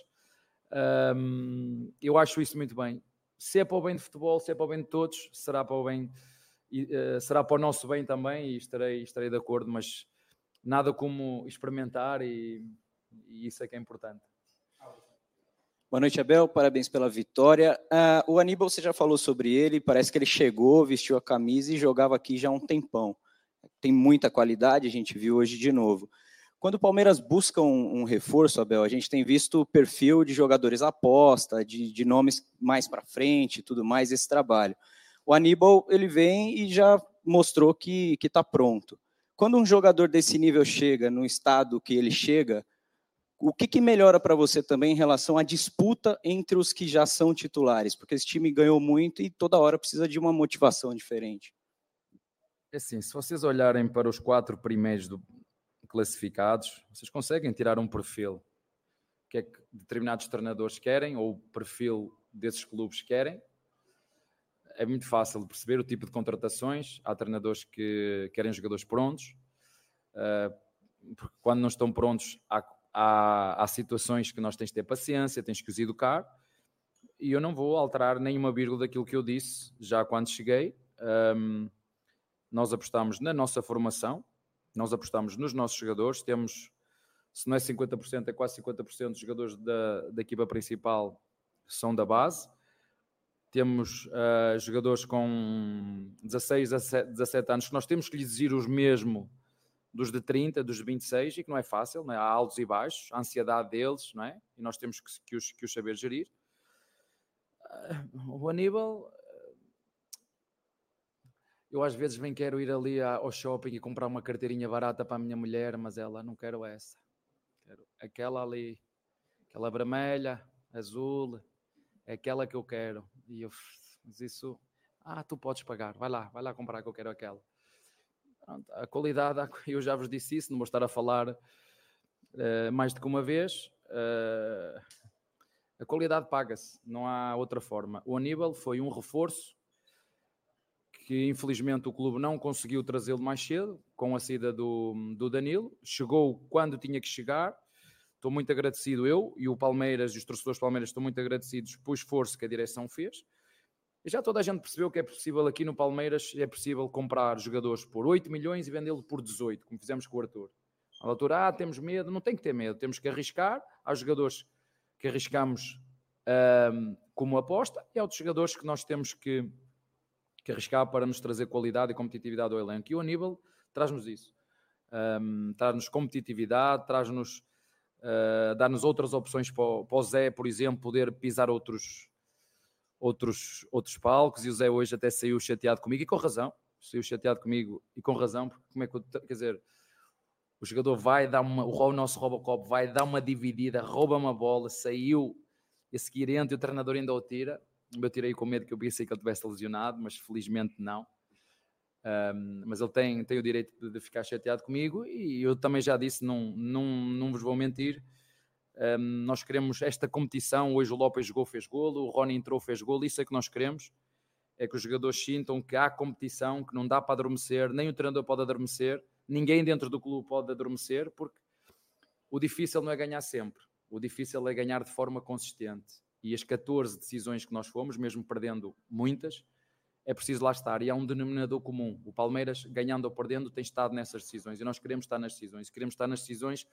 Um, eu acho isso muito bem se é para o bem de futebol, se é para o bem de todos, será para o bem, uh, será para o nosso bem também e estarei, estarei de acordo, mas nada como experimentar e, e isso é que é importante. Boa noite, Abel. Parabéns pela vitória. Uh, o Aníbal, você já falou sobre ele. Parece que ele chegou, vestiu a camisa e jogava aqui já há um tempão. Tem muita qualidade, a gente viu hoje de novo. Quando o Palmeiras busca um, um, reforço, Abel, a gente tem visto o perfil de jogadores aposta, de, de nomes mais para frente, tudo mais esse trabalho. O Aníbal ele vem e já mostrou que está pronto. Quando um jogador desse nível chega no estado que ele chega, o que, que melhora para você também em relação à disputa entre os que já são titulares? Porque esse time ganhou muito e toda hora precisa de uma motivação diferente. É assim, se vocês olharem para os quatro primeiros do, classificados, vocês conseguem tirar um perfil que é que determinados treinadores querem ou o perfil desses clubes querem. É muito fácil de perceber o tipo de contratações. Há treinadores que querem jogadores prontos, uh, porque quando não estão prontos, há, há, há situações que nós temos de ter paciência, tens que os educar. E eu não vou alterar nenhuma vírgula daquilo que eu disse já quando cheguei. Um, nós apostamos na nossa formação, nós apostamos nos nossos jogadores, temos, se não é 50%, é quase 50% dos jogadores da, da equipa principal são da base. Temos uh, jogadores com 16, 17 anos que nós temos que lhes exigir os mesmo dos de 30, dos de 26, e que não é fácil, não é? há altos e baixos, a ansiedade deles, não é? E nós temos que, que, os, que os saber gerir. Uh, o Aníbal, eu às vezes bem quero ir ali ao shopping e comprar uma carteirinha barata para a minha mulher, mas ela não quero essa. Quero aquela ali, aquela vermelha, azul, é aquela que eu quero. E eu, mas isso, ah, tu podes pagar, vai lá, vai lá comprar que eu quero aquela. A qualidade, eu já vos disse isso, não vou estar a falar uh, mais do que uma vez. Uh, a qualidade paga-se, não há outra forma. O Aníbal foi um reforço que infelizmente o clube não conseguiu trazê-lo mais cedo, com a saída do, do Danilo. Chegou quando tinha que chegar. Estou muito agradecido eu e o Palmeiras e os torcedores Palmeiras estão muito agradecidos pelo esforço que a direção fez. E já toda a gente percebeu que é possível aqui no Palmeiras, é possível comprar jogadores por 8 milhões e vendê-lo por 18, como fizemos com o Arthur. A altura, ah, temos medo, não tem que ter medo, temos que arriscar. Há jogadores que arriscamos como aposta e há outros jogadores que nós temos que que arriscar para nos trazer qualidade e competitividade ao elenco. E o Aníbal traz-nos isso. Um, traz-nos competitividade, traz-nos, uh, dá-nos outras opções para o, para o, Zé, por exemplo, poder pisar outros, outros, outros palcos. E o Zé hoje até saiu chateado comigo, e com razão. Saiu chateado comigo e com razão, porque como é que eu, quer dizer, o jogador vai dar uma, o nosso Robocop vai dar uma dividida, rouba uma bola, saiu a seguir entra e o treinador ainda o tira eu tirei com medo que eu pensei que ele tivesse lesionado, mas felizmente não. Um, mas ele tem, tem o direito de, de, ficar chateado comigo e eu também já disse, não, não, não vos vou mentir, um, nós queremos esta competição, hoje o Lopes jogou, fez golo, o Rony entrou, fez golo, isso é que nós queremos, é que os jogadores sintam que há competição, que não dá para adormecer, nem o treinador pode adormecer, ninguém dentro do clube pode adormecer, porque o difícil não é ganhar sempre, o difícil é ganhar de forma consistente e as 14 decisões que nós fomos, mesmo perdendo muitas, é preciso lá estar. E há um denominador comum. O Palmeiras, ganhando ou perdendo, tem estado nessas decisões. E nós queremos estar nas decisões. Se queremos estar nas decisões,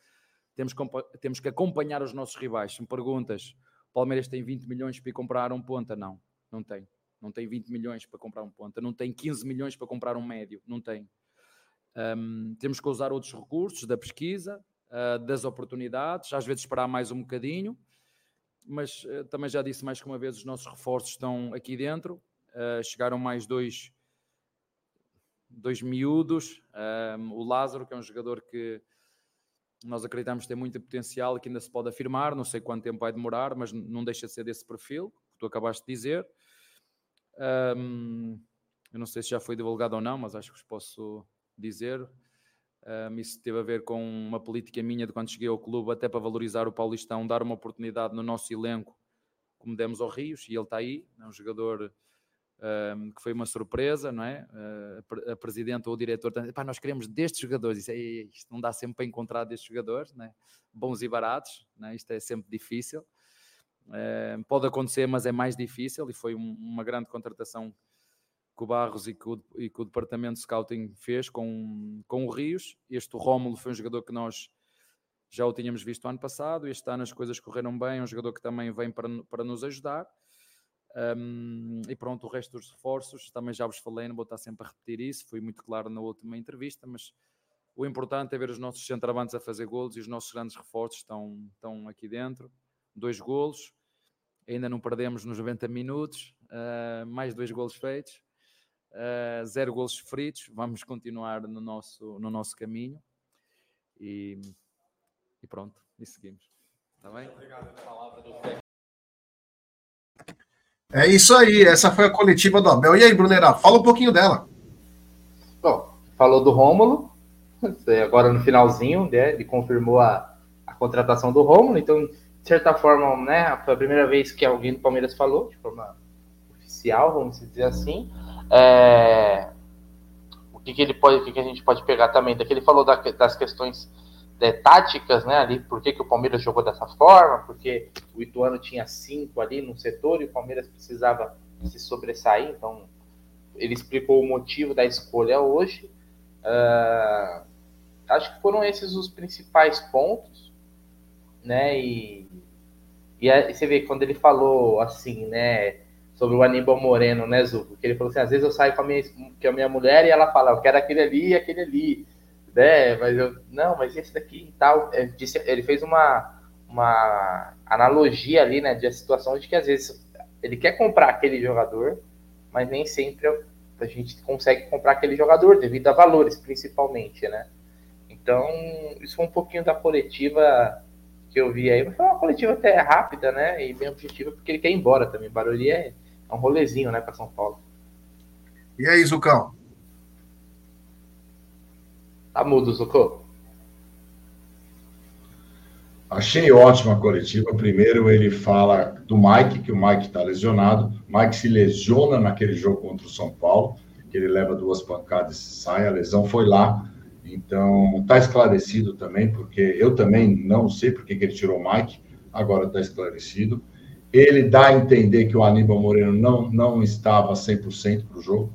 temos, temos que acompanhar os nossos rivais. Se me perguntas, o Palmeiras tem 20 milhões para comprar um ponta? Não, não tem. Não tem 20 milhões para comprar um ponta. Não tem 15 milhões para comprar um médio. Não tem. Um, temos que usar outros recursos da pesquisa, uh, das oportunidades, às vezes esperar mais um bocadinho mas uh, também já disse mais que uma vez, os nossos reforços estão aqui dentro. Uh, chegaram mais dois, dois miúdos. Um, o Lázaro, que é um jogador que nós acreditamos ter muito potencial e que ainda se pode afirmar. Não sei quanto tempo vai demorar, mas não deixa de ser desse perfil que tu acabaste de dizer. Um, eu não sei se já foi divulgado ou não, mas acho que vos posso dizer. Um, isso teve a ver com uma política minha de quando cheguei ao clube, até para valorizar o Paulistão, dar uma oportunidade no nosso elenco, como demos ao Rios, e ele está aí, é um jogador um, que foi uma surpresa, não é? Uh, a presidente ou o diretor, pá, nós queremos destes jogadores, isso, é, isto não dá sempre para encontrar destes jogadores, é? bons e baratos, é? isto é sempre difícil. Uh, pode acontecer, mas é mais difícil, e foi um, uma grande contratação que o Barros e que o, e que o departamento de scouting fez com, com o Rios. Este Rómulo foi um jogador que nós já o tínhamos visto ano passado. Este ano as coisas correram bem, um jogador que também vem para, para nos ajudar. Um, e pronto, o resto dos reforços, também já vos falei, não vou estar sempre a repetir isso, fui muito claro na última entrevista, mas o importante é ver os nossos centravantes a fazer golos e os nossos grandes reforços estão, estão aqui dentro. Dois golos, ainda não perdemos nos 90 minutos, uh, mais dois golos feitos uh, zero gols sofridos. Vamos continuar no nosso, no nosso caminho e, e pronto, e seguimos. Está bem? Obrigado pela palavra do É isso aí, essa foi a coletiva do Abel. E aí, Brunera, fala um pouquinho dela. Bom, falou do Rômulo, agora no finalzinho, né, ele confirmou a, a contratação do Rômulo, então, de certa forma, né, foi a primeira vez que alguém do Palmeiras falou, de forma oficial, vamos dizer assim. É, o que, que ele pode, o que, que a gente pode pegar também? Daqui ele falou da, das questões de, táticas, né? Ali, por que, que o Palmeiras jogou dessa forma? Porque o Ituano tinha cinco ali no setor e o Palmeiras precisava se sobressair. Então, ele explicou o motivo da escolha hoje. Uh, acho que foram esses os principais pontos, né? E, e, e você vê quando ele falou assim, né? Sobre o Aníbal Moreno, né, Zuko? Que ele falou assim: às vezes eu saio com a minha, com a minha mulher e ela fala, eu quero aquele ali e aquele ali, né? Mas eu, não, mas esse daqui e tal. Ele, é, disse, ele fez uma, uma analogia ali, né, de a situação de que às vezes ele quer comprar aquele jogador, mas nem sempre a gente consegue comprar aquele jogador devido a valores, principalmente, né? Então, isso foi um pouquinho da coletiva que eu vi aí, mas foi uma coletiva até rápida, né? E bem objetiva, porque ele quer ir embora também. Barueri é é um rolezinho, né, para São Paulo. E aí, Zucão? Tá mudo, Zucão. Achei ótima a coletiva. Primeiro, ele fala do Mike, que o Mike está lesionado. O Mike se lesiona naquele jogo contra o São Paulo, que ele leva duas pancadas e sai. A lesão foi lá. Então, está esclarecido também, porque eu também não sei porque que ele tirou o Mike. Agora está esclarecido. Ele dá a entender que o Aníbal Moreno não, não estava 100% para o jogo,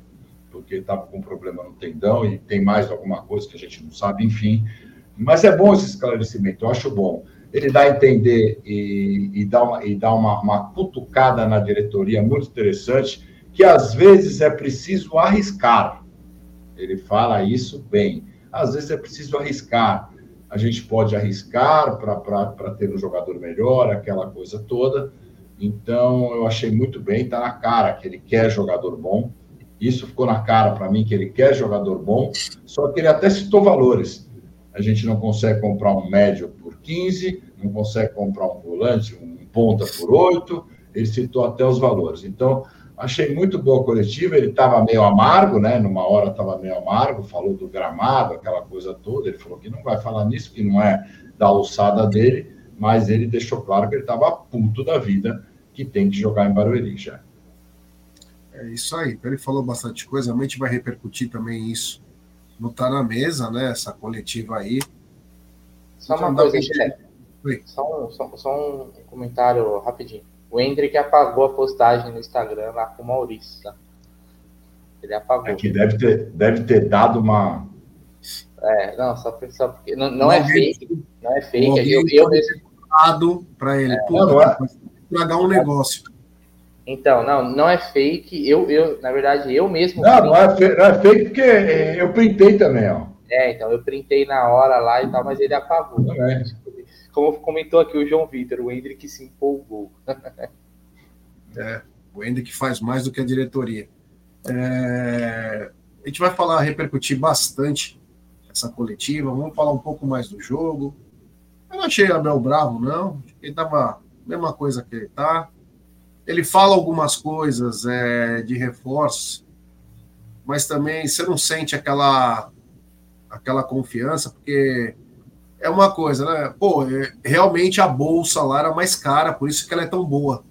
porque estava com problema no tendão e tem mais alguma coisa que a gente não sabe, enfim. Mas é bom esse esclarecimento, eu acho bom. Ele dá a entender e, e dá, uma, e dá uma, uma cutucada na diretoria muito interessante, que às vezes é preciso arriscar. Ele fala isso bem. Às vezes é preciso arriscar. A gente pode arriscar para ter um jogador melhor, aquela coisa toda então, eu achei muito bem, está na cara que ele quer jogador bom. Isso ficou na cara para mim que ele quer jogador bom, só que ele até citou valores. A gente não consegue comprar um médio por 15, não consegue comprar um volante, um ponta por 8, ele citou até os valores. Então, achei muito boa a coletiva, ele estava meio amargo, né? Numa hora estava meio amargo, falou do gramado, aquela coisa toda. Ele falou que não vai falar nisso, que não é da alçada dele, mas ele deixou claro que ele estava puto da vida que tem que jogar em Barueri já. É isso aí. Então, ele falou bastante coisa, a gente vai repercutir também isso no Tá na Mesa, né? Essa coletiva aí. Só uma então, coisa, Oi. Só um, só, só um comentário rapidinho. O Hendrick apagou a postagem no Instagram lá com o Maurício, tá? Ele apagou. É que deve ter, deve ter dado uma. É, não, só, só porque. Não, não, é fake. Não é fake. Eu, eu, eu, para ele. É, Pô, não, é estragar um negócio. Então, não, não é fake. Eu, eu na verdade, eu mesmo. Não, não é, fake, não é fake porque é, eu printei também, ó. É, então, eu printei na hora lá e tal, mas ele apagou. É. Como comentou aqui o João Vitor, o Hendrick se empolgou. é, o Hendrick faz mais do que a diretoria. É, a gente vai falar, repercutir bastante essa coletiva, vamos falar um pouco mais do jogo. Eu não achei Abel bravo, não. Ele estava mesma coisa que ele está. Ele fala algumas coisas é, de reforço, mas também você não sente aquela, aquela confiança, porque é uma coisa, né? Pô, é, realmente a bolsa lá era mais cara, por isso que ela é tão boa.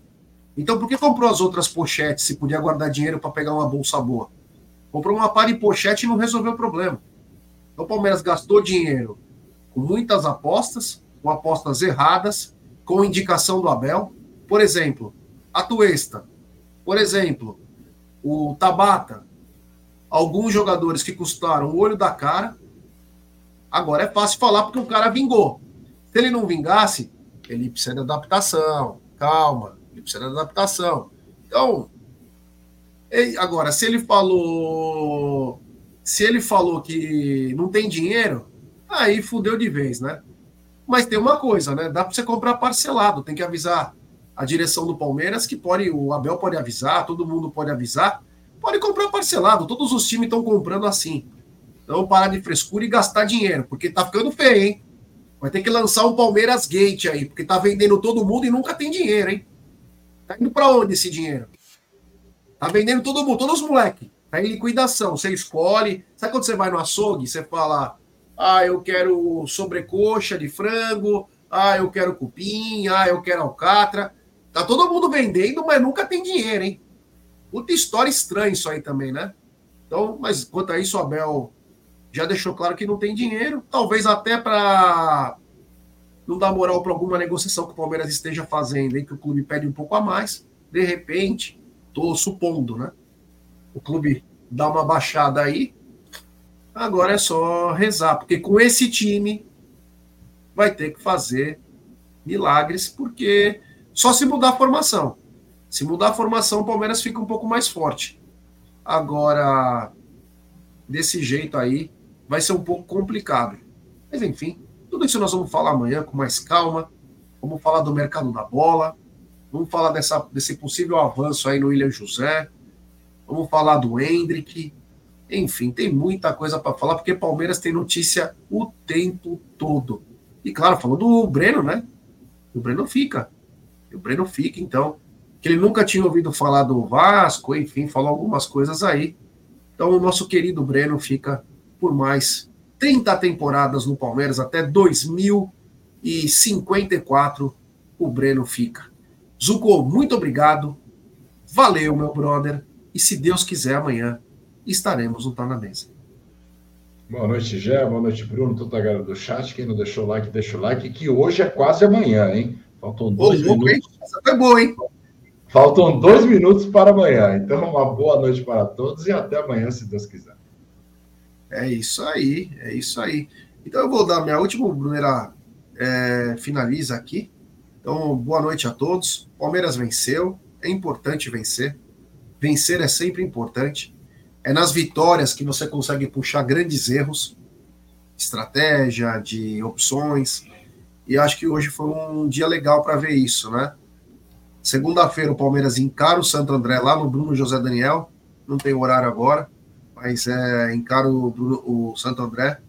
Então, por que comprou as outras pochetes se podia guardar dinheiro para pegar uma bolsa boa? Comprou uma par de pochete e não resolveu o problema. Então, o Palmeiras gastou dinheiro com muitas apostas, com apostas erradas, com indicação do Abel. Por exemplo, a Tuesta. Por exemplo, o Tabata. Alguns jogadores que custaram o olho da cara. Agora é fácil falar porque o cara vingou. Se ele não vingasse, ele precisa de adaptação. Calma, ele precisa de adaptação. Então, agora, se ele falou. Se ele falou que não tem dinheiro, aí fudeu de vez, né? Mas tem uma coisa, né? Dá para você comprar parcelado, tem que avisar a direção do Palmeiras, que pode, o Abel pode avisar, todo mundo pode avisar, pode comprar parcelado. Todos os times estão comprando assim. Então, parar de frescura e gastar dinheiro, porque tá ficando feio, hein? Vai ter que lançar um Palmeiras Gate aí, porque tá vendendo todo mundo e nunca tem dinheiro, hein? Tá indo para onde esse dinheiro? Tá vendendo todo mundo, todos os moleques. Tá em liquidação. Você escolhe. Sabe quando você vai no açougue, você fala: ah, eu quero sobrecoxa de frango, ah, eu quero cupim, ah, eu quero alcatra. Tá todo mundo vendendo, mas nunca tem dinheiro, hein? Puta história estranha isso aí também, né? Então, mas quanto a isso, Abel já deixou claro que não tem dinheiro, talvez até para não dar moral para alguma negociação que o Palmeiras esteja fazendo, aí que o clube pede um pouco a mais. De repente, tô supondo, né? O clube dá uma baixada aí. Agora é só rezar, porque com esse time vai ter que fazer milagres, porque só se mudar a formação. Se mudar a formação, o Palmeiras fica um pouco mais forte. Agora, desse jeito aí, vai ser um pouco complicado. Mas enfim, tudo isso nós vamos falar amanhã com mais calma. Vamos falar do mercado da bola. Vamos falar dessa, desse possível avanço aí no William José. Vamos falar do Hendrick. Enfim, tem muita coisa para falar, porque Palmeiras tem notícia o tempo todo. E claro, falando do Breno, né? O Breno fica. O Breno fica, então. Que ele nunca tinha ouvido falar do Vasco, enfim, falou algumas coisas aí. Então, o nosso querido Breno fica por mais 30 temporadas no Palmeiras até 2054. O Breno fica. Zuko, muito obrigado. Valeu, meu brother. E se Deus quiser, amanhã estaremos no Tá na Mesa. Boa noite, Gé. Boa noite, Bruno. Toda a galera do chat. Quem não deixou o like, deixa o like. Que hoje é quase amanhã, hein? Faltam dois Ô, minutos. Essa foi boa, hein? Faltam dois minutos para amanhã. Então, uma boa noite para todos e até amanhã, se Deus quiser. É isso aí, é isso aí. Então eu vou dar minha última, primeira é, finaliza aqui. Então, boa noite a todos. Palmeiras venceu, é importante vencer. Vencer é sempre importante. É nas vitórias que você consegue puxar grandes erros, estratégia, de opções. E acho que hoje foi um dia legal para ver isso, né? Segunda-feira o Palmeiras encara o Santo André lá no Bruno José Daniel. Não tem horário agora mas é, encaro o, Bruno, o Santo André,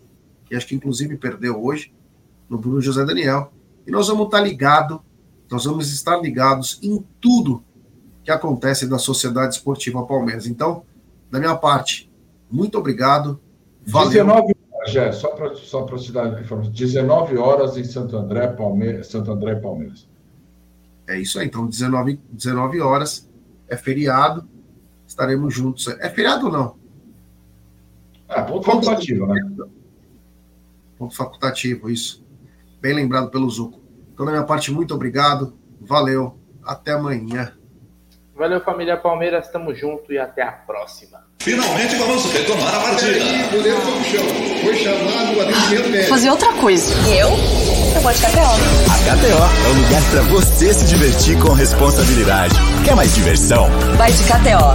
que acho que inclusive perdeu hoje, no Bruno José Daniel. E nós vamos estar ligados, nós vamos estar ligados em tudo que acontece da Sociedade Esportiva Palmeiras. Então, da minha parte, muito obrigado. Valeu. 19 horas, Jé, só para só te dar informação, 19 horas em Santo André, Palmeiras, Santo André e Palmeiras. É isso aí, então 19, 19 horas, é feriado, estaremos juntos. É feriado ou não? É, ponto facultativo, né? Ponto facultativo, isso. Bem lembrado pelo Zuco. Então, da minha parte, muito obrigado. Valeu. Até amanhã. Valeu, família Palmeiras. Tamo junto e até a próxima. Finalmente vamos retomar a partida. Goleiro foi pro chão. Foi chamado Adriano Médio. Fazer outra coisa. Eu? Eu vou de KTO. A KTO é o lugar para você se divertir com responsabilidade. Quer mais diversão? Vai de KTO.